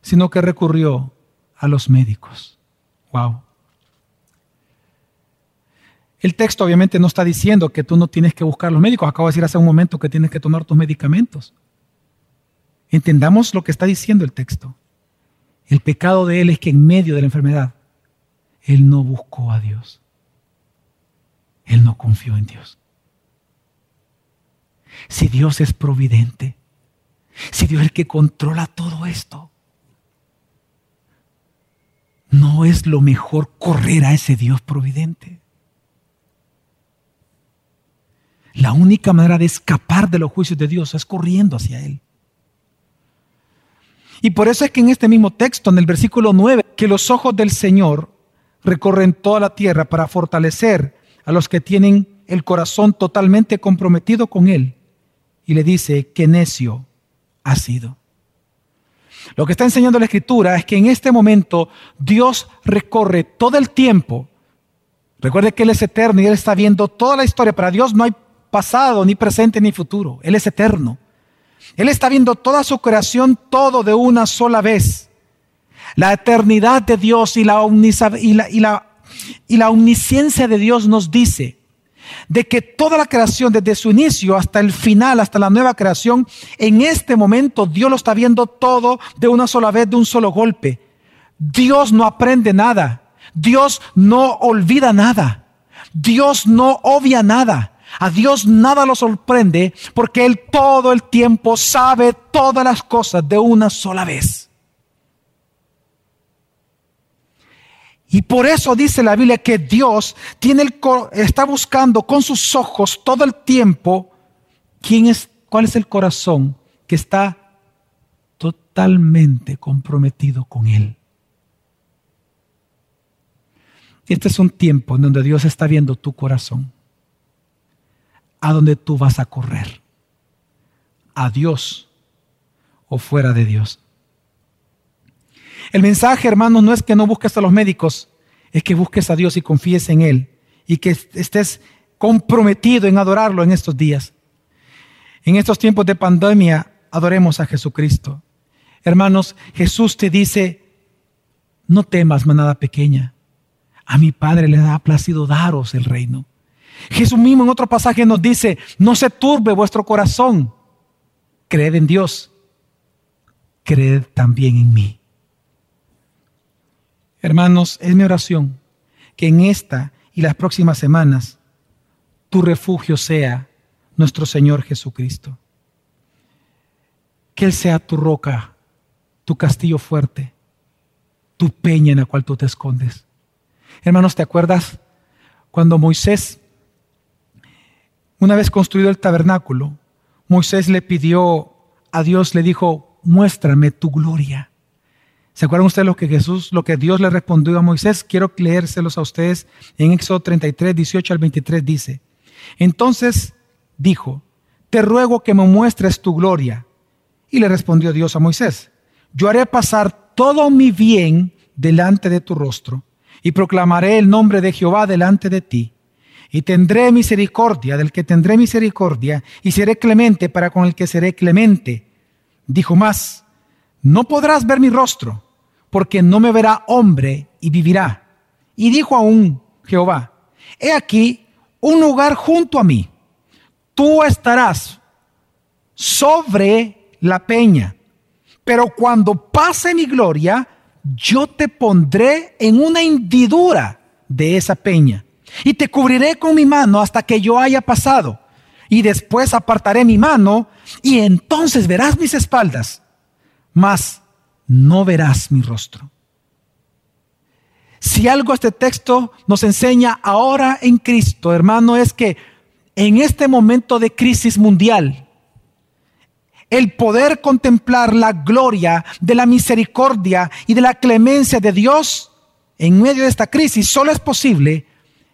sino que recurrió a los médicos. Wow. El texto obviamente no está diciendo que tú no tienes que buscar los médicos. Acabo de decir hace un momento que tienes que tomar tus medicamentos. Entendamos lo que está diciendo el texto. El pecado de él es que en medio de la enfermedad, él no buscó a Dios. Él no confió en Dios. Si Dios es providente, si Dios es el que controla todo esto, ¿no es lo mejor correr a ese Dios providente? La única manera de escapar de los juicios de Dios es corriendo hacia Él. Y por eso es que en este mismo texto, en el versículo 9, que los ojos del Señor recorren toda la tierra para fortalecer a los que tienen el corazón totalmente comprometido con Él. Y le dice, que necio ha sido. Lo que está enseñando la Escritura es que en este momento Dios recorre todo el tiempo. Recuerde que Él es eterno y Él está viendo toda la historia. Para Dios no hay pasado, ni presente, ni futuro. Él es eterno. Él está viendo toda su creación, todo de una sola vez. La eternidad de Dios y la, omnisciencia de Dios nos dice de que toda la creación, desde su inicio hasta el final, hasta la nueva creación, en este momento Dios lo está viendo todo de una sola vez, de un solo golpe. Dios no aprende nada. Dios no olvida nada. Dios no obvia nada. A Dios nada lo sorprende porque Él todo el tiempo sabe todas las cosas de una sola vez. Y por eso dice la Biblia que Dios tiene el, está buscando con sus ojos todo el tiempo quién es, cuál es el corazón que está totalmente comprometido con Él. Este es un tiempo en donde Dios está viendo tu corazón, a donde tú vas a correr, a Dios o fuera de Dios. El mensaje, hermanos, no es que no busques a los médicos, es que busques a Dios y confíes en Él y que estés comprometido en adorarlo en estos días. En estos tiempos de pandemia, adoremos a Jesucristo. Hermanos, Jesús te dice, no temas, manada pequeña. A mi Padre le ha placido daros el reino. Jesús mismo en otro pasaje nos dice, no se turbe vuestro corazón. Creed en Dios. Creed también en mí. Hermanos, es mi oración que en esta y las próximas semanas tu refugio sea nuestro Señor Jesucristo. Que Él sea tu roca, tu castillo fuerte, tu peña en la cual tú te escondes. Hermanos, ¿te acuerdas cuando Moisés, una vez construido el tabernáculo, Moisés le pidió a Dios, le dijo, muéstrame tu gloria. ¿Se acuerdan ustedes lo que Jesús, lo que Dios le respondió a Moisés? Quiero leérselos a ustedes en Éxodo 33, 18 al 23 dice. Entonces dijo, te ruego que me muestres tu gloria. Y le respondió Dios a Moisés, yo haré pasar todo mi bien delante de tu rostro y proclamaré el nombre de Jehová delante de ti. Y tendré misericordia del que tendré misericordia y seré clemente para con el que seré clemente. Dijo más, no podrás ver mi rostro porque no me verá hombre y vivirá. Y dijo aún Jehová, he aquí un lugar junto a mí, tú estarás sobre la peña, pero cuando pase mi gloria, yo te pondré en una hendidura de esa peña y te cubriré con mi mano hasta que yo haya pasado. Y después apartaré mi mano y entonces verás mis espaldas, mas no verás mi rostro. Si algo este texto nos enseña ahora en Cristo, hermano, es que en este momento de crisis mundial, el poder contemplar la gloria de la misericordia y de la clemencia de Dios en medio de esta crisis solo es posible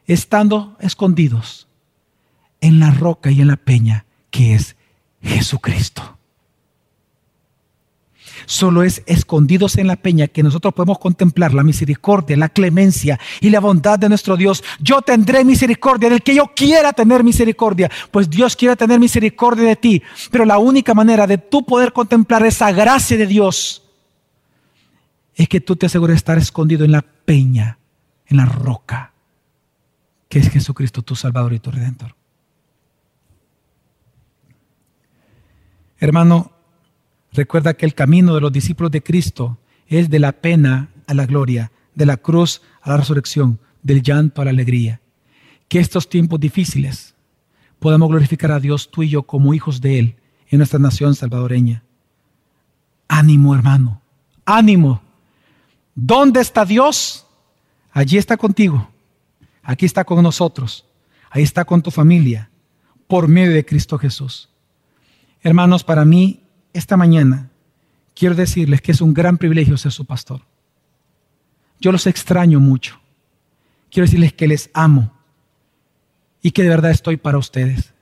estando escondidos en la roca y en la peña que es Jesucristo. Solo es escondidos en la peña que nosotros podemos contemplar la misericordia, la clemencia y la bondad de nuestro Dios. Yo tendré misericordia del que yo quiera tener misericordia, pues Dios quiere tener misericordia de ti. Pero la única manera de tú poder contemplar esa gracia de Dios es que tú te asegures de estar escondido en la peña, en la roca, que es Jesucristo, tu Salvador y tu Redentor. Hermano, Recuerda que el camino de los discípulos de Cristo es de la pena a la gloria, de la cruz a la resurrección, del llanto a la alegría. Que estos tiempos difíciles podamos glorificar a Dios tú y yo como hijos de Él en nuestra nación salvadoreña. Ánimo, hermano, ánimo. ¿Dónde está Dios? Allí está contigo. Aquí está con nosotros. Ahí está con tu familia, por medio de Cristo Jesús. Hermanos, para mí esta mañana quiero decirles que es un gran privilegio ser su pastor. Yo los extraño mucho. Quiero decirles que les amo y que de verdad estoy para ustedes.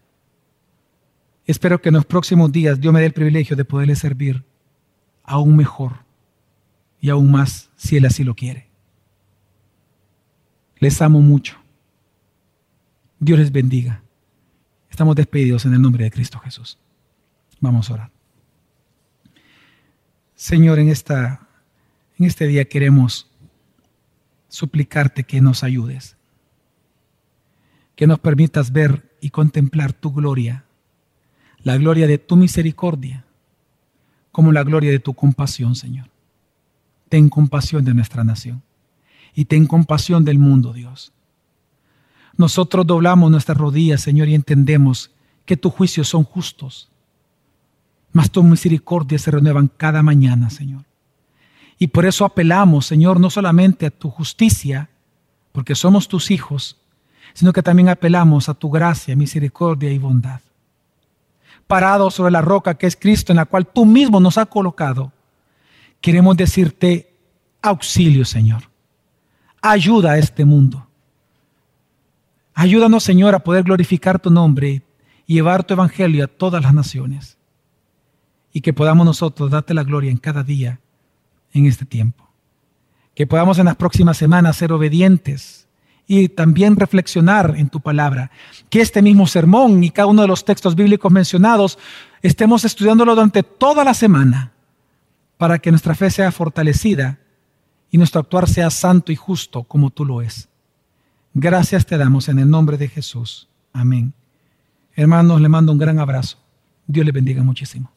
Espero que en los próximos días Dios me dé el privilegio de poderles servir aún mejor y aún más si Él así lo quiere. Les amo mucho. Dios les bendiga. Estamos despedidos en el nombre de Cristo Jesús. Vamos a orar. Señor, en esta, En este día queremos suplicarte que nos ayudes, que nos permitas ver y contemplar tu gloria, la gloria de tu misericordia, como la gloria de tu compasión, Señor. Ten compasión de nuestra nación y ten compasión del mundo, Dios. Nosotros doblamos nuestras rodillas, Señor, y entendemos que tus juicios son justos, mas tus misericordias se renuevan cada mañana, Señor. Y por eso apelamos, Señor, no solamente a tu justicia, porque somos tus hijos, sino que también apelamos a tu gracia, misericordia y bondad. Parado sobre la roca que es Cristo, en la cual tú mismo nos has colocado, queremos decirte auxilio, Señor. Ayuda a este mundo. Ayúdanos, Señor, a poder glorificar tu nombre y llevar tu evangelio a todas las naciones. Y que podamos nosotros darte la gloria en cada día en este tiempo. Que podamos en las próximas semanas ser obedientes y también reflexionar en tu palabra. Que este mismo sermón y cada uno de los textos bíblicos mencionados estemos estudiándolo durante toda la semana para que nuestra fe sea fortalecida y nuestro actuar sea santo y justo como tú lo es. Gracias te damos en el nombre de Jesús. Amén. Hermanos, le mando un gran abrazo. Dios le bendiga muchísimo.